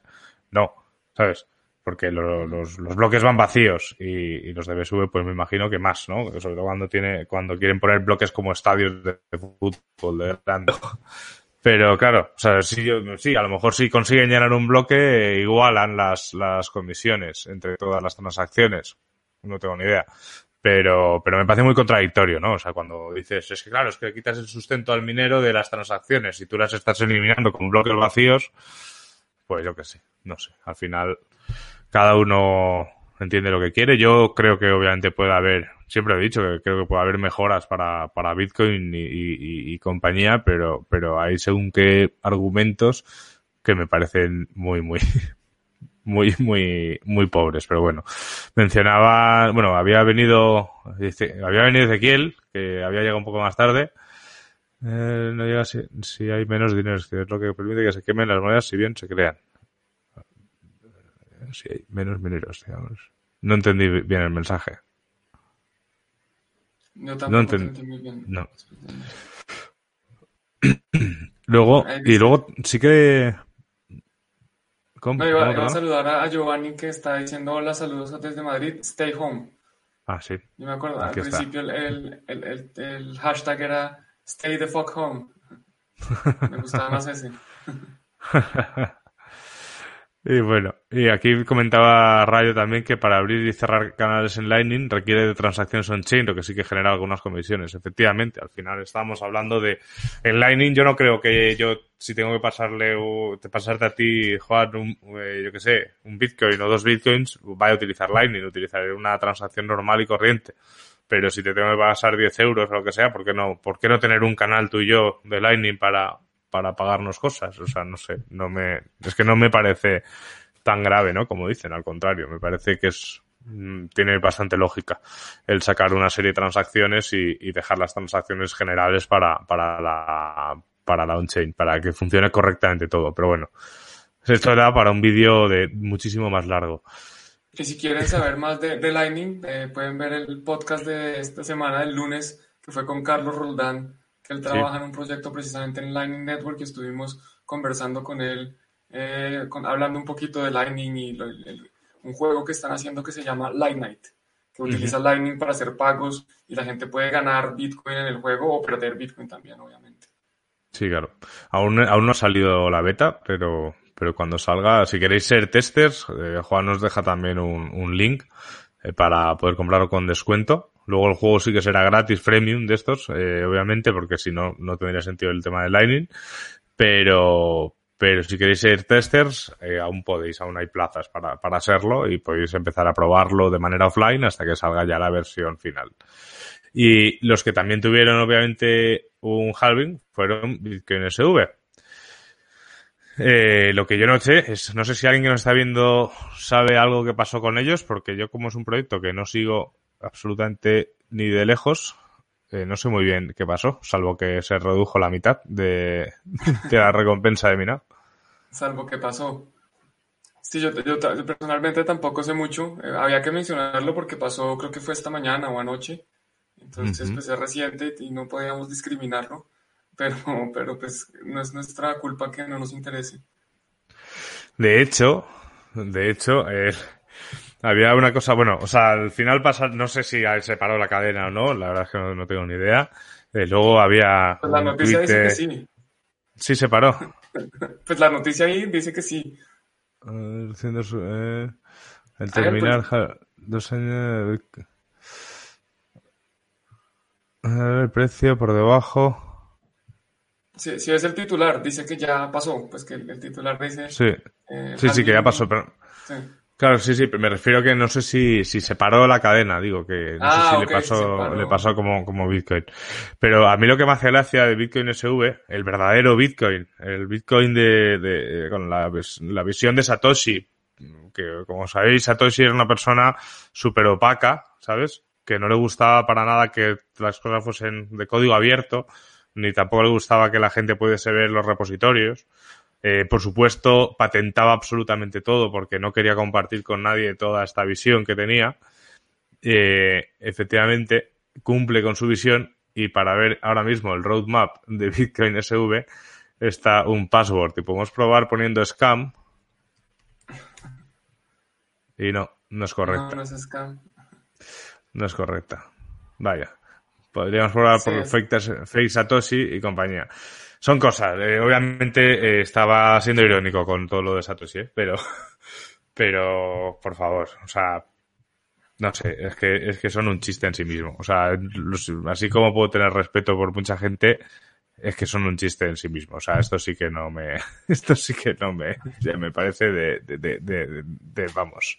no, ¿sabes? porque lo, los, los, bloques van vacíos y, los de BSV pues me imagino que más, ¿no? Sobre todo cuando tiene, cuando quieren poner bloques como estadios de, de fútbol de grande. Pero claro, o sea, sí, sí, a lo mejor si consiguen llenar un bloque, igualan las, las comisiones entre todas las transacciones. No tengo ni idea. Pero, pero me parece muy contradictorio, ¿no? O sea, cuando dices, es que claro, es que quitas el sustento al minero de las transacciones y tú las estás eliminando con bloques vacíos, pues yo qué sé, no sé. Al final, cada uno entiende lo que quiere. Yo creo que obviamente puede haber, siempre he dicho que creo que puede haber mejoras para, para Bitcoin y, y, y compañía, pero, pero hay según qué argumentos que me parecen muy, muy, muy, muy, muy pobres. Pero bueno, mencionaba, bueno, había venido, había venido Ezequiel, que había llegado un poco más tarde. Eh, no llega si, si hay menos dinero, es lo que permite que se quemen las monedas si bien se crean si hay menos mineros, digamos. No entendí bien el mensaje. No, no entendí. Bien. No. [clears throat] Luego, y luego sí que... ¿Cómo? iba, a saludar a Giovanni que está diciendo hola, saludos desde Madrid, stay home. Ah, sí. Yo me acuerdo, al principio el, el, el, hashtag era stay the fuck home. [laughs] me gustaba más ese. [laughs] Y bueno, y aquí comentaba Rayo también que para abrir y cerrar canales en Lightning requiere de transacciones on-chain, lo que sí que genera algunas comisiones. Efectivamente, al final estamos hablando de... En Lightning yo no creo que yo, si tengo que pasarle, o te pasarte a ti, Juan, un, eh, yo que sé, un Bitcoin o dos Bitcoins, vaya a utilizar Lightning, utilizaré una transacción normal y corriente. Pero si te tengo que pasar 10 euros o lo que sea, ¿por qué no, por qué no tener un canal tuyo de Lightning para, para pagarnos cosas. O sea, no sé, no me, es que no me parece tan grave, ¿no? Como dicen, al contrario, me parece que es, mm, tiene bastante lógica el sacar una serie de transacciones y, dejar las transacciones generales para, para la, para la on-chain, para que funcione correctamente todo. Pero bueno, esto era para un vídeo de muchísimo más largo. Que si quieren saber más de, Lightning, eh, pueden ver el podcast de esta semana, del lunes, que fue con Carlos Roldán, él trabaja en un proyecto precisamente en Lightning Network y estuvimos conversando con él, eh, hablando un poquito de Lightning y un juego que están haciendo que se llama Lightnight, que utiliza Lightning para hacer pagos y la gente puede ganar Bitcoin en el juego o perder Bitcoin también, obviamente. Sí, claro. Aún, aún no ha salido la beta, pero, pero cuando salga, si queréis ser testers, eh, Juan nos deja también un, un link eh, para poder comprarlo con descuento. Luego el juego sí que será gratis, premium de estos, eh, obviamente, porque si no, no tendría sentido el tema de Lightning. Pero, pero si queréis ser testers, eh, aún podéis, aún hay plazas para, para serlo y podéis empezar a probarlo de manera offline hasta que salga ya la versión final. Y los que también tuvieron, obviamente, un halving fueron Bitcoin SV. Eh, lo que yo no sé es, no sé si alguien que nos está viendo sabe algo que pasó con ellos, porque yo como es un proyecto que no sigo absolutamente ni de lejos, eh, no sé muy bien qué pasó, salvo que se redujo la mitad de, [laughs] la recompensa de mina. Salvo que pasó. Sí, yo, personalmente tampoco sé mucho. Eh, había que mencionarlo porque pasó, creo que fue esta mañana o anoche. Entonces, pues es reciente y no podíamos discriminarlo [laughs] pero, pero pues no es nuestra culpa que no nos interese. De hecho, de hecho, eh, había una cosa, bueno, o sea, al final pasa, no sé si se paró la cadena o no, la verdad es que no, tengo ni idea. Eh, luego había. Pues la noticia dice que sí. Sí, se paró. [laughs] pues la noticia ahí dice que sí. Eh, el terminal, pues. dos años. El precio por debajo. Si, si es el titular, dice que ya pasó, pues que el, titular dice... Sí, eh, sí, sí, que ya pasó, pero... Claro, sí, sí, me refiero que no sé si, si se paró la cadena, digo, que no sé ah, si le pasó, le pasó como, como Bitcoin. Pero a mí lo que me hace gracia de Bitcoin SV, el verdadero Bitcoin, el Bitcoin de, de con la, la visión de Satoshi, que como sabéis, Satoshi era una persona súper opaca, ¿sabes? Que no le gustaba para nada que las cosas fuesen de código abierto ni tampoco le gustaba que la gente pudiese ver los repositorios. Eh, por supuesto, patentaba absolutamente todo porque no quería compartir con nadie toda esta visión que tenía. Eh, efectivamente, cumple con su visión y para ver ahora mismo el roadmap de Bitcoin SV está un password y podemos probar poniendo scam. Y no, no es correcta. No, no es scam. No es correcta. Vaya. Podríamos probar por Fake Satoshi y compañía. Son cosas. Eh, obviamente eh, estaba siendo irónico con todo lo de Satoshi, ¿eh? pero, [laughs] pero por favor, o sea, no sé, es que, es que son un chiste en sí mismo. O sea, así como puedo tener respeto por mucha gente, es que son un chiste en sí mismo. O sea, esto sí que no me, [laughs] esto sí que no me, me parece de, de, de, de, vamos.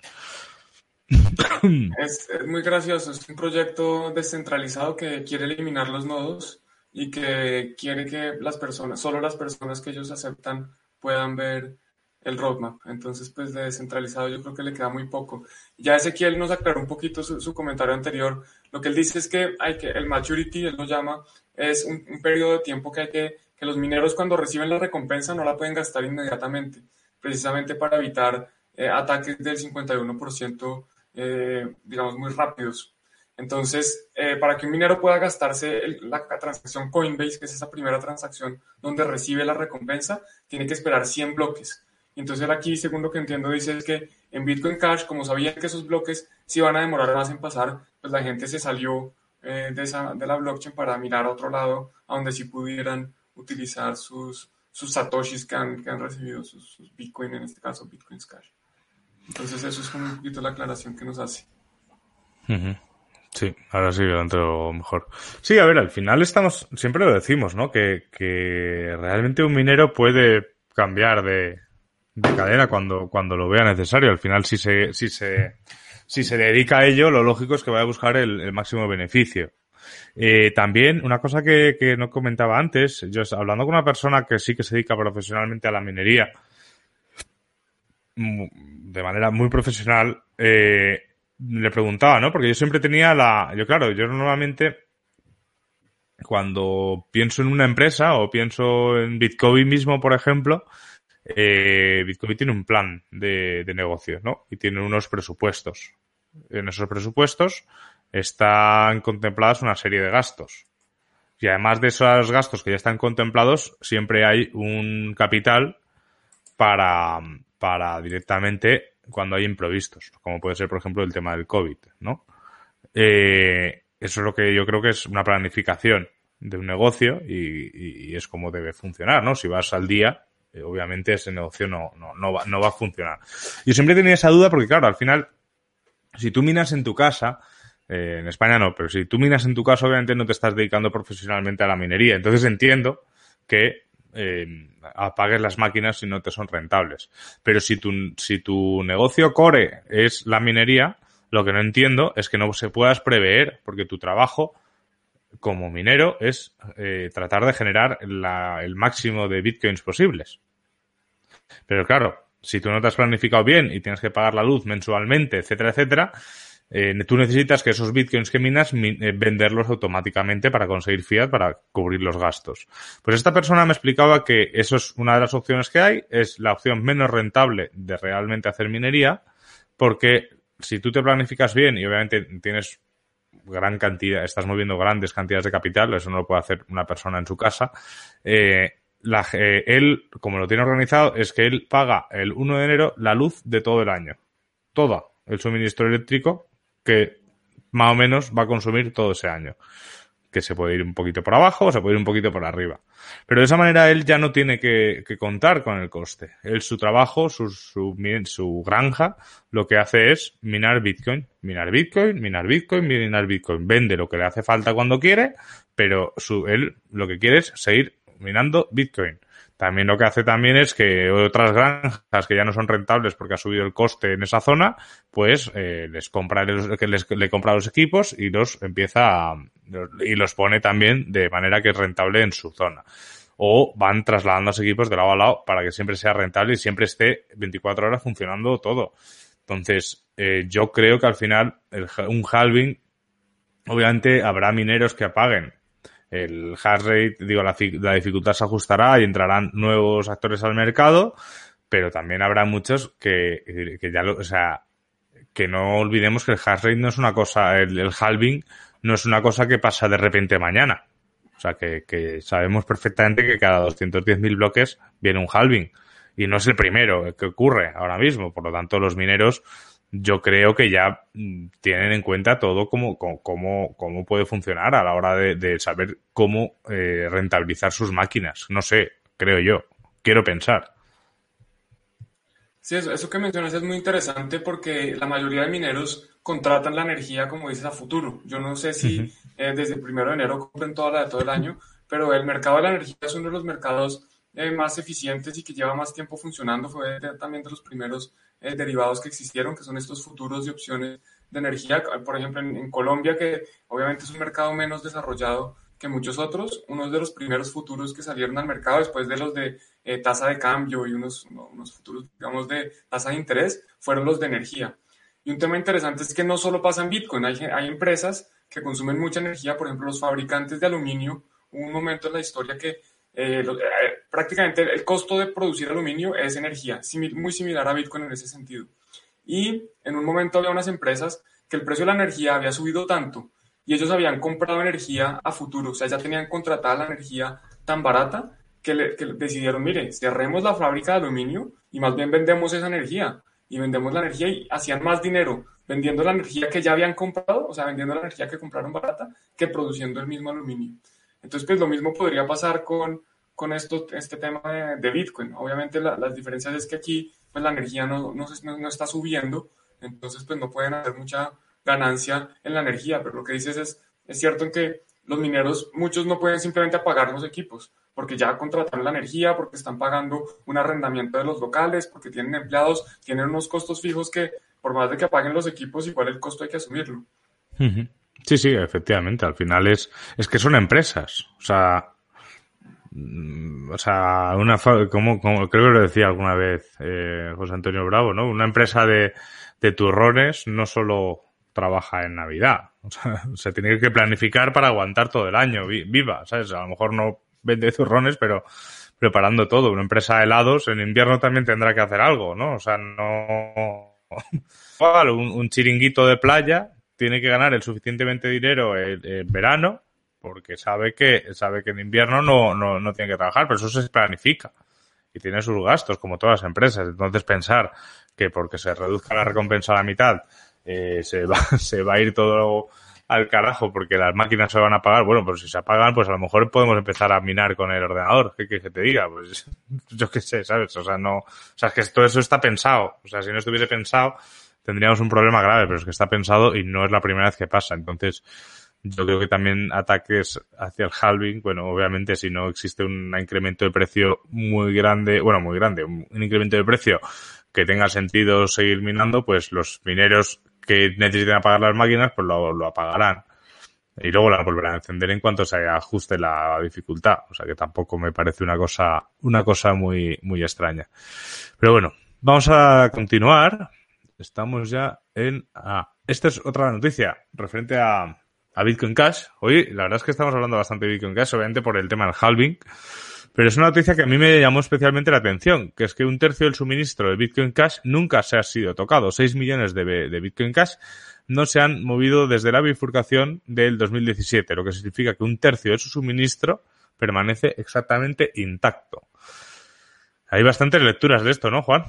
Es, muy gracioso, es un proyecto descentralizado que quiere eliminar los nodos y que quiere que las personas, solo las personas que ellos aceptan puedan ver el roadmap. Entonces, pues de descentralizado yo creo que le queda muy poco. Ya Ezequiel nos aclaró un poquito su, comentario anterior. Lo que él dice es que hay que, el maturity, él lo llama, es un, periodo de tiempo que hay que, que los mineros cuando reciben la recompensa no la pueden gastar inmediatamente, precisamente para evitar eh, ataques del 51% eh, digamos, muy rápidos. Entonces, eh, para que un minero pueda gastarse la transacción Coinbase, que es esa primera transacción donde recibe la recompensa, tiene que esperar 100 bloques. Entonces aquí, según lo que entiendo, dice que en Bitcoin Cash, como sabían que esos bloques se iban a demorar más en pasar, pues la gente se salió eh, de, la blockchain para mirar a otro lado, a donde sí pudieran utilizar sus, sus satoshis que han, recibido, sus, Bitcoin, en este caso Bitcoin Cash. Entonces eso es un poquito la aclaración que nos hace. Sí, ahora sí lo entro mejor. Sí, a ver, al final estamos, siempre lo decimos, ¿no? Que, que realmente un minero puede cambiar de, de cadena cuando, cuando lo vea necesario. Al final, si se, si se, si se dedica a ello, lo lógico es que vaya a buscar el, máximo beneficio. Eh, también, una cosa que, que, no comentaba antes, yo hablando con una persona que sí que se dedica profesionalmente a la minería, de manera muy profesional, eh, le preguntaba, ¿no? Porque yo siempre tenía la, yo claro, yo normalmente cuando pienso en una empresa o pienso en Bitcoin mismo, por ejemplo, eh, Bitcoin tiene un plan de, de negocio, ¿no? Y tiene unos presupuestos. En esos presupuestos están contempladas una serie de gastos. Y además de esos gastos que ya están contemplados, siempre hay un capital para, para directamente cuando hay imprevistos, como puede ser, por ejemplo, el tema del COVID, ¿no? Eh, eso es lo que yo creo que es una planificación de un negocio y, es como debe funcionar, ¿no? Si vas al día, eh, obviamente ese negocio no, no, no, va, no va a funcionar. Yo siempre tenía esa duda porque, claro, al final, si tú minas en tu casa, eh, en España no, pero si tú minas en tu casa, obviamente no te estás dedicando profesionalmente a la minería. Entonces entiendo que eh, apagues las máquinas si no te son rentables. Pero si tu, si tu negocio core es la minería, lo que no entiendo es que no se puedas prever, porque tu trabajo como minero es eh, tratar de generar el máximo de bitcoins posibles. Pero claro, si tú no te has planificado bien y tienes que pagar la luz mensualmente, etcétera, etcétera, eh, tú necesitas que esos bitcoins que minas eh, venderlos automáticamente para conseguir fiat para cubrir los gastos. Pues esta persona me explicaba que eso es una de las opciones que hay, es la opción menos rentable de realmente hacer minería, porque si tú te planificas bien y obviamente tienes gran cantidad, estás moviendo grandes cantidades de capital, eso no lo puede hacer una persona en su casa. Eh, eh, él, como lo tiene organizado, es que él paga el 1 de enero la luz de todo el año. Toda el suministro eléctrico que más o menos va a consumir todo ese año que se puede ir un poquito por abajo o se puede ir un poquito por arriba. Pero de esa manera él ya no tiene que, contar con el coste. Él, su trabajo, su, su, su, granja, lo que hace es minar Bitcoin, minar Bitcoin, minar Bitcoin, minar Bitcoin. Vende lo que le hace falta cuando quiere, pero su, él lo que quiere es seguir minando Bitcoin. También lo que hace también es que otras granjas que ya no son rentables porque ha subido el coste en esa zona, pues eh, les compra que les, le compra los equipos y los empieza a, y los pone también de manera que es rentable en su zona. O van trasladando los equipos de lado a lado para que siempre sea rentable y siempre esté 24 horas funcionando todo. Entonces, eh, yo creo que al final un halving, obviamente habrá mineros que apaguen el hash rate, digo, la, dificultad se ajustará y entrarán nuevos actores al mercado, pero también habrá muchos que, que ya lo, o sea, que no olvidemos que el hash rate no es una cosa, el, el halving no es una cosa que pasa de repente mañana. O sea, que, que sabemos perfectamente que cada 210.000 bloques viene un halving. Y no es el primero que ocurre ahora mismo. Por lo tanto, los mineros yo creo que ya mm, tienen en cuenta todo cómo, cómo, cómo puede funcionar a la hora de, saber cómo eh, rentabilizar sus máquinas. No sé, creo yo. Quiero pensar. Sí, eso, eso, que mencionas es muy interesante porque la mayoría de mineros contratan la energía, como dices, a futuro. Yo no sé si eh, desde el primero de enero compren toda la de todo el año, pero el mercado de la energía es uno de los mercados eh, más eficientes y que lleva más tiempo funcionando. Fue también de los primeros eh, derivados que existieron, que son estos futuros de opciones de energía. Por ejemplo, en, Colombia, que obviamente es un mercado menos desarrollado que muchos otros, uno de los primeros futuros que salieron al mercado después de los de eh, tasa de cambio y unos, unos futuros, digamos, de tasa de interés, fueron los de energía. Y un tema interesante es que no solo pasa en Bitcoin, hay, hay empresas que consumen mucha energía, por ejemplo, los fabricantes de aluminio. Hubo un momento en la historia que eh, prácticamente el costo de producir aluminio es energía, muy similar a Bitcoin en ese sentido. Y en un momento había unas empresas que el precio de la energía había subido tanto y ellos habían comprado energía a futuro, o sea, ya tenían contratada la energía tan barata que, decidieron, mire, cerremos la fábrica de aluminio y más bien vendemos esa energía y vendemos la energía y hacían más dinero vendiendo la energía que ya habían comprado, o sea, vendiendo la energía que compraron barata, que produciendo el mismo aluminio. Entonces, pues lo mismo podría pasar con, con esto, este tema de, Bitcoin. Obviamente las diferencias es que aquí pues, la energía no, no, no, está subiendo, entonces pues no pueden haber mucha ganancia en la energía, pero lo que dices es, es cierto en que los mineros, muchos no pueden simplemente apagar los equipos, porque ya contrataron la energía, porque están pagando un arrendamiento de los locales, porque tienen empleados, tienen unos costos fijos que por más de que apaguen los equipos, igual el costo hay que asumirlo. Sí, sí, efectivamente. Al final es, es que son empresas. O sea, o sea, una como, como creo que lo decía alguna vez eh, José Antonio Bravo, ¿no? Una empresa de, de turrones no solo trabaja en Navidad. O sea, [laughs] se tiene que planificar para aguantar todo el año, viva, ¿sabes? A lo mejor no vende turrones, pero preparando todo. Una empresa de helados en invierno también tendrá que hacer algo, ¿no? O sea, no... [laughs] un, un chiringuito de playa tiene que ganar el suficientemente dinero en, verano porque sabe que sabe que en invierno no, no, no tiene que trabajar, pero eso se planifica y tiene sus gastos como todas las empresas. Entonces pensar que porque se reduzca la recompensa a la mitad eh, se, va, [laughs] se va a ir todo al carajo porque las máquinas se van a apagar. Bueno, pues si se apagan, pues a lo mejor podemos empezar a minar con el ordenador. ¿Qué que te diga? Pues [laughs] yo qué sé, ¿sabes? O sea, no, o sea, es que todo eso está pensado. O sea, si no estuviese pensado, tendríamos un problema grave, pero es que está pensado y no es la primera vez que pasa. Entonces, yo creo que también ataques hacia el halving, bueno, obviamente si no existe un incremento de precio muy grande, bueno, muy grande, un incremento de precio que tenga sentido seguir minando, pues los mineros que necesiten apagar las máquinas, pues lo, lo apagarán. Y luego la volverán a encender en cuanto se ajuste la dificultad. O sea que tampoco me parece una cosa, una cosa muy, muy extraña. Pero bueno, vamos a continuar estamos ya en... Ah, esta es otra noticia referente a, a Bitcoin Cash. Hoy, la verdad es que estamos hablando bastante de Bitcoin Cash, obviamente por el tema del halving. Pero es una noticia que a mí me llamó especialmente la atención, que es que un tercio del suministro de Bitcoin Cash nunca se ha sido tocado. 6 millones de, de Bitcoin Cash no se han movido desde la bifurcación del 2017, lo que significa que un tercio de su suministro permanece exactamente intacto. Hay bastantes lecturas de esto, ¿no, Juan?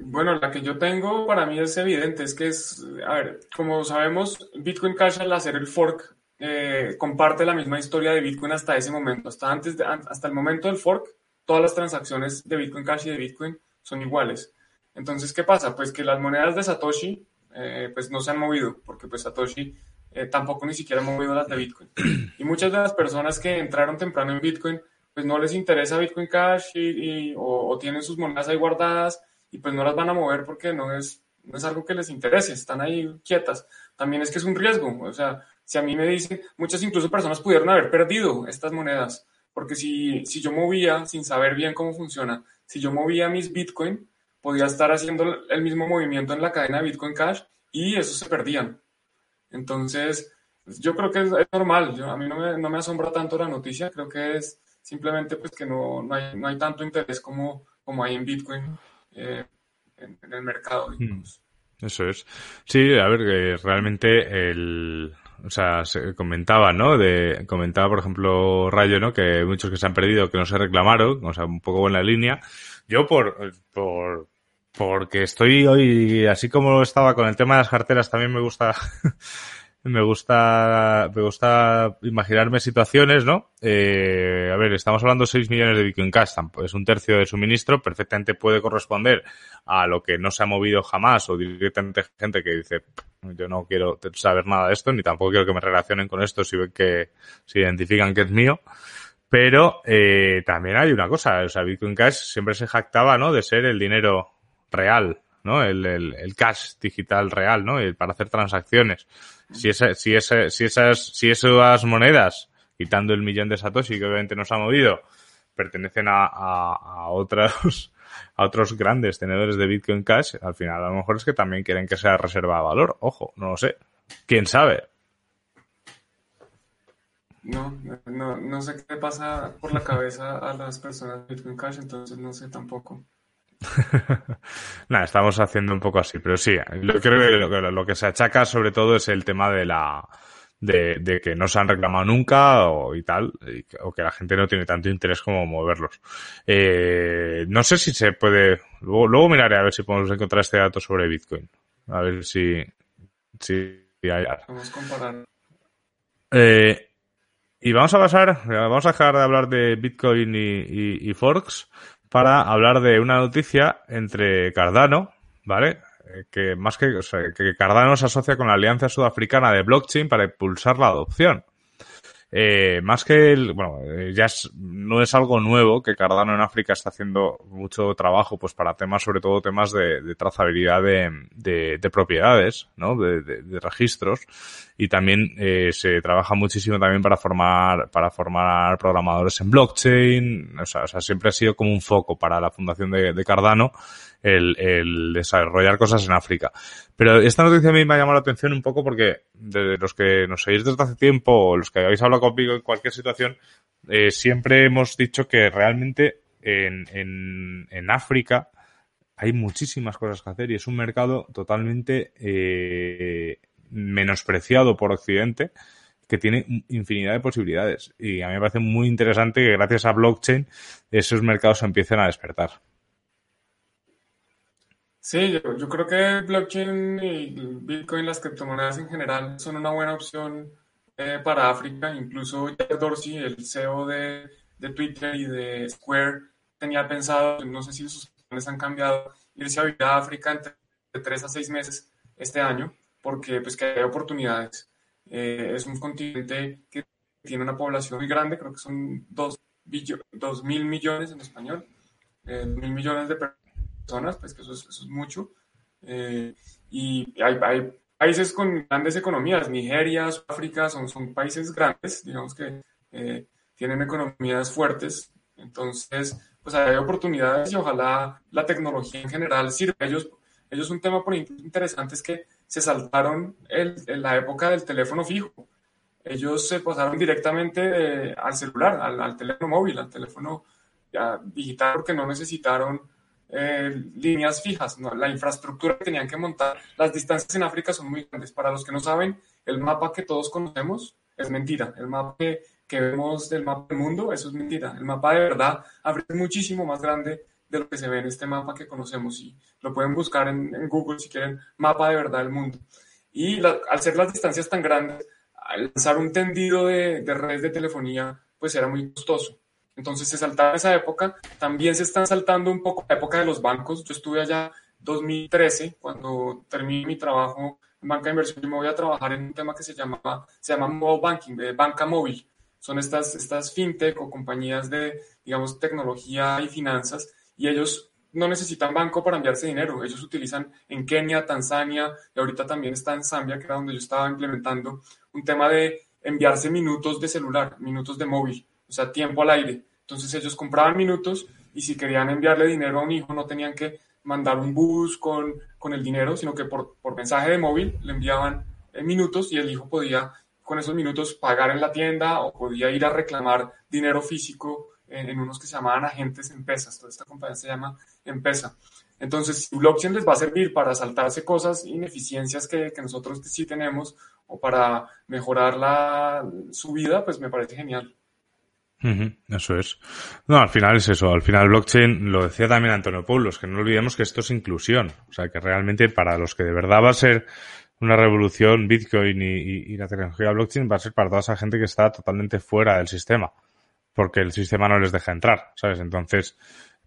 Bueno, la que yo tengo para mí es evidente, es que es, a ver, como sabemos, Bitcoin Cash al hacer el fork eh, comparte la misma historia de Bitcoin hasta ese momento, hasta antes hasta el momento del fork, todas las transacciones de Bitcoin Cash y de Bitcoin son iguales. Entonces, ¿qué pasa? Pues que las monedas de Satoshi eh, pues no se han movido, porque pues Satoshi eh, tampoco ni siquiera ha movido las de Bitcoin. Y muchas de las personas que entraron temprano en Bitcoin, pues no les interesa Bitcoin Cash y, o, o tienen sus monedas ahí guardadas y pues no las van a mover porque no es, no es algo que les interese, están ahí quietas. También es que es un riesgo, o sea, si a mí me dicen, muchas incluso personas pudieron haber perdido estas monedas, porque si, si yo movía sin saber bien cómo funciona, si yo movía mis Bitcoin, podía estar haciendo el mismo movimiento en la cadena de Bitcoin Cash y eso se perdían. Entonces, yo creo que es, normal, a mí no me, no me, asombra tanto la noticia, creo que es simplemente pues que no, no, hay, no hay tanto interés como, como hay en Bitcoin eh, en, el mercado. Hmm. Eso es. Sí, a ver, que realmente el, o sea, se comentaba, ¿no? De, comentaba, por ejemplo, Rayo, ¿no? Que muchos que se han perdido, que no se reclamaron, o sea, un poco en la línea. Yo por, por, porque estoy hoy, así como estaba con el tema de las carteras, también me gusta [laughs] me gusta, me gusta imaginarme situaciones, ¿no? Eh, a ver, estamos hablando de 6 millones de Bitcoin Cash, es un tercio de suministro, perfectamente puede corresponder a lo que no se ha movido jamás o directamente gente que dice, yo no quiero saber nada de esto, ni tampoco quiero que me relacionen con esto si ven que, si identifican que es mío. Pero eh, también hay una cosa, o sea, Bitcoin Cash siempre se jactaba, ¿no? De ser el dinero real, ¿no? El, el, el cash digital real, ¿no? para hacer transacciones. Si, esa, si, esa, si, esas, si esas monedas, quitando el millón de Satoshi que obviamente nos ha movido, pertenecen a, a, a otros a otros grandes tenedores de Bitcoin Cash, al final a lo mejor es que también quieren que sea reserva de valor. Ojo, no lo sé. ¿Quién sabe? No, no, no sé qué pasa por la cabeza a las personas de Bitcoin Cash, entonces no sé tampoco. [laughs] Nada, estamos haciendo un poco así, pero sí, lo, creo que lo, que se achaca sobre todo es el tema de la de, que no se han reclamado nunca o y tal, o que la gente no tiene tanto interés como moverlos. Eh, no sé si se puede, luego, luego miraré a ver si podemos encontrar este dato sobre Bitcoin. A ver si, si hay. A comparar. Eh, y vamos a pasar, vamos a dejar de hablar de Bitcoin y, Forks para hablar de una noticia entre Cardano, ¿vale? Eh, que más que, o sea, que Cardano se asocia con la Alianza Sudafricana de Blockchain para impulsar la adopción. Eh, más que el, bueno, eh, ya es, no es algo nuevo que Cardano en África está haciendo mucho trabajo, pues para temas, sobre todo temas de, trazabilidad de, de, de, propiedades, ¿no? De, de registros. Y también eh, se trabaja muchísimo también para formar, para formar programadores en blockchain. O sea, o sea siempre ha sido como un foco para la fundación de, Cardano el, desarrollar cosas en África. Pero esta noticia a mí me ha llamado la atención un poco porque de los que nos seguís desde hace tiempo o los que habéis hablado conmigo en cualquier situación, eh, siempre hemos dicho que realmente en, en, en, África hay muchísimas cosas que hacer y es un mercado totalmente eh, menospreciado por Occidente que tiene infinidad de posibilidades. Y a mí me parece muy interesante que gracias a blockchain esos mercados empiecen a despertar. Sí, yo, creo que blockchain y Bitcoin, las criptomonedas en general, son una buena opción eh, para África. Incluso Jack Dorsey, el CEO de, de, Twitter y de Square, tenía pensado, no sé si sus planes han cambiado, irse a vivir a África entre de tres a seis meses este año, porque pues que hay oportunidades. Eh, es un continente que tiene una población muy grande, creo que son dos, dos mil millones en español, eh, mil millones de personas pues que eso es, mucho. Eh, y hay, hay, países con grandes economías, Nigeria, África, son, son países grandes, digamos que eh, tienen economías fuertes, entonces pues hay oportunidades y ojalá la tecnología en general sirva. Ellos, ellos un tema por interesante es que se saltaron el, en la época del teléfono fijo. Ellos se pasaron directamente al celular, al, al, teléfono móvil, al teléfono ya, digital, porque no necesitaron eh, líneas fijas, la infraestructura que tenían que montar. Las distancias en África son muy grandes. Para los que no saben, el mapa que todos conocemos es mentira. El mapa que, vemos del mapa del mundo, eso es mentira. El mapa de verdad, África es muchísimo más grande de lo que se ve en este mapa que conocemos y lo pueden buscar en, Google si quieren, mapa de verdad del mundo. Y al ser las distancias tan grandes, lanzar un tendido de, de redes de telefonía, pues era muy costoso. Entonces se saltaba esa época. También se están saltando un poco la época de los bancos. Yo estuve allá 2013, cuando terminé mi trabajo en banca de inversión, y me voy a trabajar en un tema que se llama, se llama mobile banking, de banca móvil. Son estas, estas fintech o compañías de, digamos, tecnología y finanzas, y ellos no necesitan banco para enviarse dinero. Ellos utilizan en Kenia, Tanzania, y ahorita también está en Zambia, que era donde yo estaba implementando un tema de enviarse minutos de celular, minutos de móvil, o sea, tiempo al aire. Entonces ellos compraban minutos y si querían enviarle dinero a un hijo no tenían que mandar un bus con, con el dinero, sino que por, por mensaje de móvil le enviaban eh, minutos y el hijo podía con esos minutos pagar en la tienda o podía ir a reclamar dinero físico en, unos que se llamaban agentes Empesas. Toda esta compañía se llama Empesa. Entonces, si blockchain les va a servir para saltarse cosas, ineficiencias que, que nosotros sí tenemos o para mejorar la, su vida, pues me parece genial eso es. No, al final es eso. Al final blockchain, lo decía también Antonio Poulos, que no olvidemos que esto es inclusión. O sea, que realmente para los que de verdad va a ser una revolución Bitcoin y, la tecnología blockchain va a ser para toda esa gente que está totalmente fuera del sistema. Porque el sistema no les deja entrar, ¿sabes? Entonces,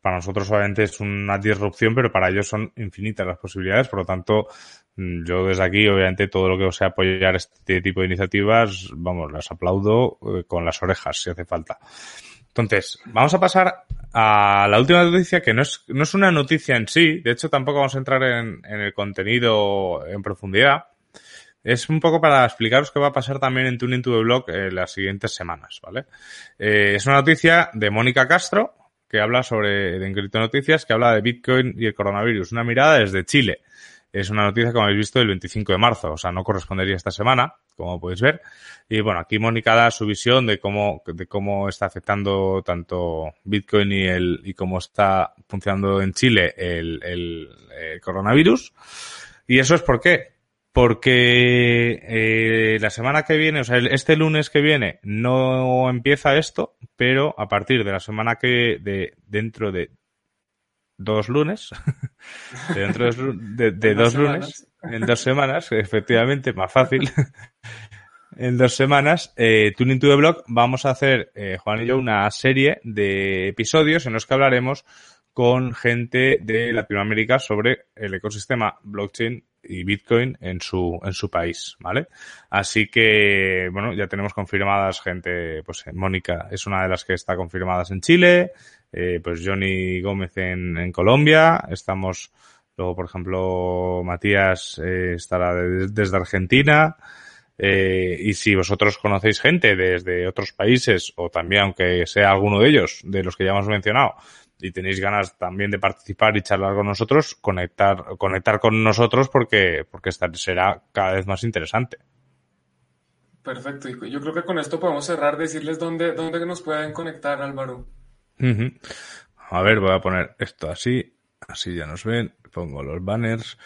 para nosotros obviamente es una disrupción, pero para ellos son infinitas las posibilidades. Por lo tanto, Mm, yo desde aquí, obviamente, todo lo que sea apoyar este tipo de iniciativas, vamos, las aplaudo eh, con las orejas, si hace falta. Entonces, vamos a pasar a la última noticia, que no es, no es una noticia en sí, de hecho tampoco vamos a entrar en, el contenido en profundidad. Es un poco para explicaros qué va a pasar también en Tuning to the Blog en las siguientes semanas, ¿vale? Eh, es una noticia de Mónica Castro, que habla sobre, de Encripto Noticias, que habla de Bitcoin y el coronavirus. Una mirada desde Chile. Es una noticia, como habéis visto, del 25 de marzo, o sea, no correspondería esta semana, como podéis ver. Y bueno, aquí Mónica da su visión de cómo, de cómo está afectando tanto Bitcoin y el, y cómo está funcionando en Chile el, el, coronavirus. Y eso es por qué. Porque eh, la semana que viene, o sea, este lunes que viene no empieza esto, pero a partir de la semana que, de dentro de dos lunes, [laughs] dentro de, de [laughs] dos lunes, en dos semanas, [laughs] efectivamente, más fácil. en dos semanas, eh, Tuning to the Block, vamos a hacer, eh, Juan y yo, una serie de episodios en los que hablaremos con gente de Latinoamérica sobre el ecosistema blockchain y Bitcoin en su, en su país, ¿vale? Así que, bueno, ya tenemos confirmadas gente, pues Mónica es una de las que está confirmadas en Chile, eh, pues Johnny Gómez en, en Colombia, estamos Luego, por ejemplo, Matías eh, estará desde Argentina. Eh, y si vosotros conocéis gente desde otros países, o también, aunque sea alguno de ellos, de los que ya hemos mencionado, y tenéis ganas también de participar y charlar con nosotros, conectar, conectar con nosotros porque, porque será cada vez más interesante. Perfecto. Y yo creo que con esto podemos cerrar, decirles dónde, dónde nos pueden conectar, Álvaro. A ver, voy a poner esto así, así ya nos ven pongo los banners.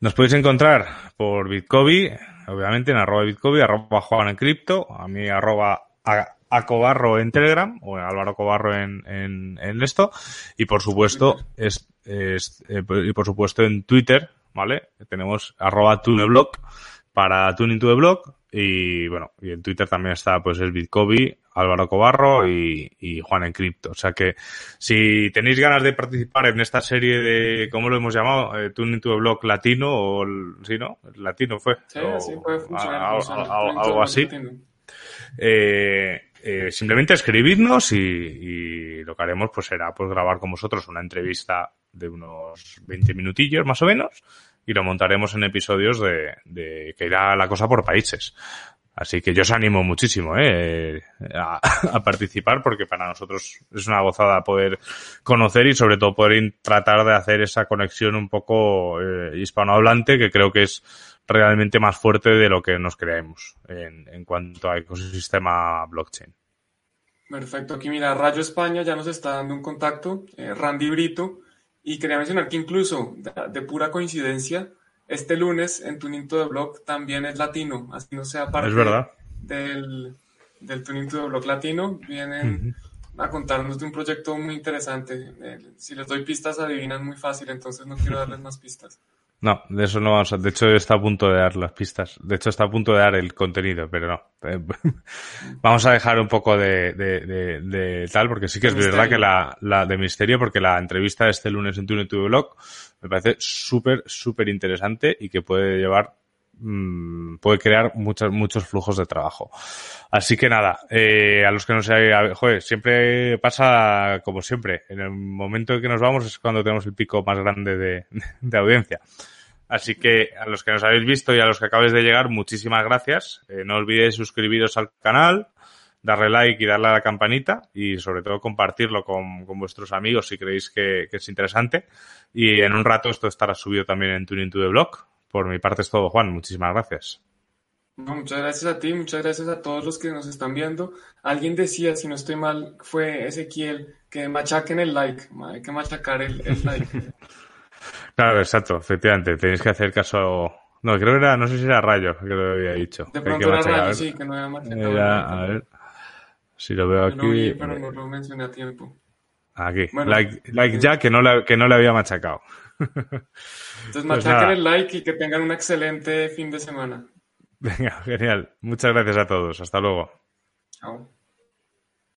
Nos podéis encontrar por Bitcovi, obviamente en arroba Bitcovi, arroba Juan en cripto, a mí arroba a, Cobarro en Telegram o Álvaro Cobarro en, en, en esto y por supuesto es, es eh, y por supuesto en Twitter, ¿vale? Tenemos arroba Tuneblock para Tuning to the Block y bueno, y en Twitter también está pues el Bitcovi, Álvaro Cobarro y, y, Juan en Cripto. O sea que si tenéis ganas de participar en esta serie de, ¿cómo lo hemos llamado? Eh, Tuning to the Block latino o, ¿sí, no? Latino fue. Sí, así puede funcionar. algo así. Eh, eh, simplemente escribirnos y, y, lo que haremos pues será pues grabar con vosotros una entrevista de unos 20 minutillos más o menos y lo montaremos en episodios de, de que irá la cosa por países. Así que yo os animo muchísimo ¿eh? [laughs] a, participar porque para nosotros es una gozada poder conocer y sobre todo poder tratar de hacer esa conexión un poco eh, hispanohablante que creo que es realmente más fuerte de lo que nos creemos en, en cuanto a ecosistema blockchain. Perfecto, aquí mira, Rayo España ya nos está dando un contacto, eh, Randy Brito, y quería mencionar que incluso, de, pura coincidencia, este lunes en Tuning to the Block también es latino, así no sea parte del, del Tuning to the Block latino, vienen a contarnos de un proyecto muy interesante. Eh, si les doy pistas, adivinan muy fácil, entonces no quiero darles [laughs] más pistas. No, de eso no vamos a. De hecho, está a punto de dar las pistas. De hecho, está a punto de dar el contenido, pero no. Eh, [laughs] vamos a dejar un poco de, de, de, tal, porque sí que es verdad que la, la de misterio, porque la entrevista de este lunes en to Blog me parece súper, súper interesante y que puede llevar mm, puede crear muchos, muchos flujos de trabajo. Así que nada, eh, a los que no se joder, siempre pasa como siempre. En el momento en que nos vamos es cuando tenemos el pico más grande de, audiencia. Así que a los que nos habéis visto y a los que acabáis de llegar, muchísimas gracias. Eh, no olvidéis suscribiros al canal, darle like y darle a la campanita y sobre todo compartirlo con, con vuestros amigos si creéis que, que, es interesante. Y en un rato esto estará subido también en Tuning to the Blog. Por mi parte es todo, Juan. Muchísimas gracias. muchas gracias a ti, muchas gracias a todos los que nos están viendo. Alguien decía, si no estoy mal, fue Ezequiel, que machaquen el like. Hay que machacar el, el like. [laughs] Claro, exacto, efectivamente. Tenéis que hacer caso. No, creo que era, no sé si era Rayo, que lo había dicho. De pronto era Rayo, sí, que no había machacado. Era, a ver, si lo veo aquí. vi, pero no lo mencioné a tiempo. Aquí, like, like ya que no, le, que no le había machacado. [laughs] Entonces, pues machaquen el like y que tengan un excelente fin de semana. Venga, genial. Muchas gracias a todos. Hasta luego. Chao.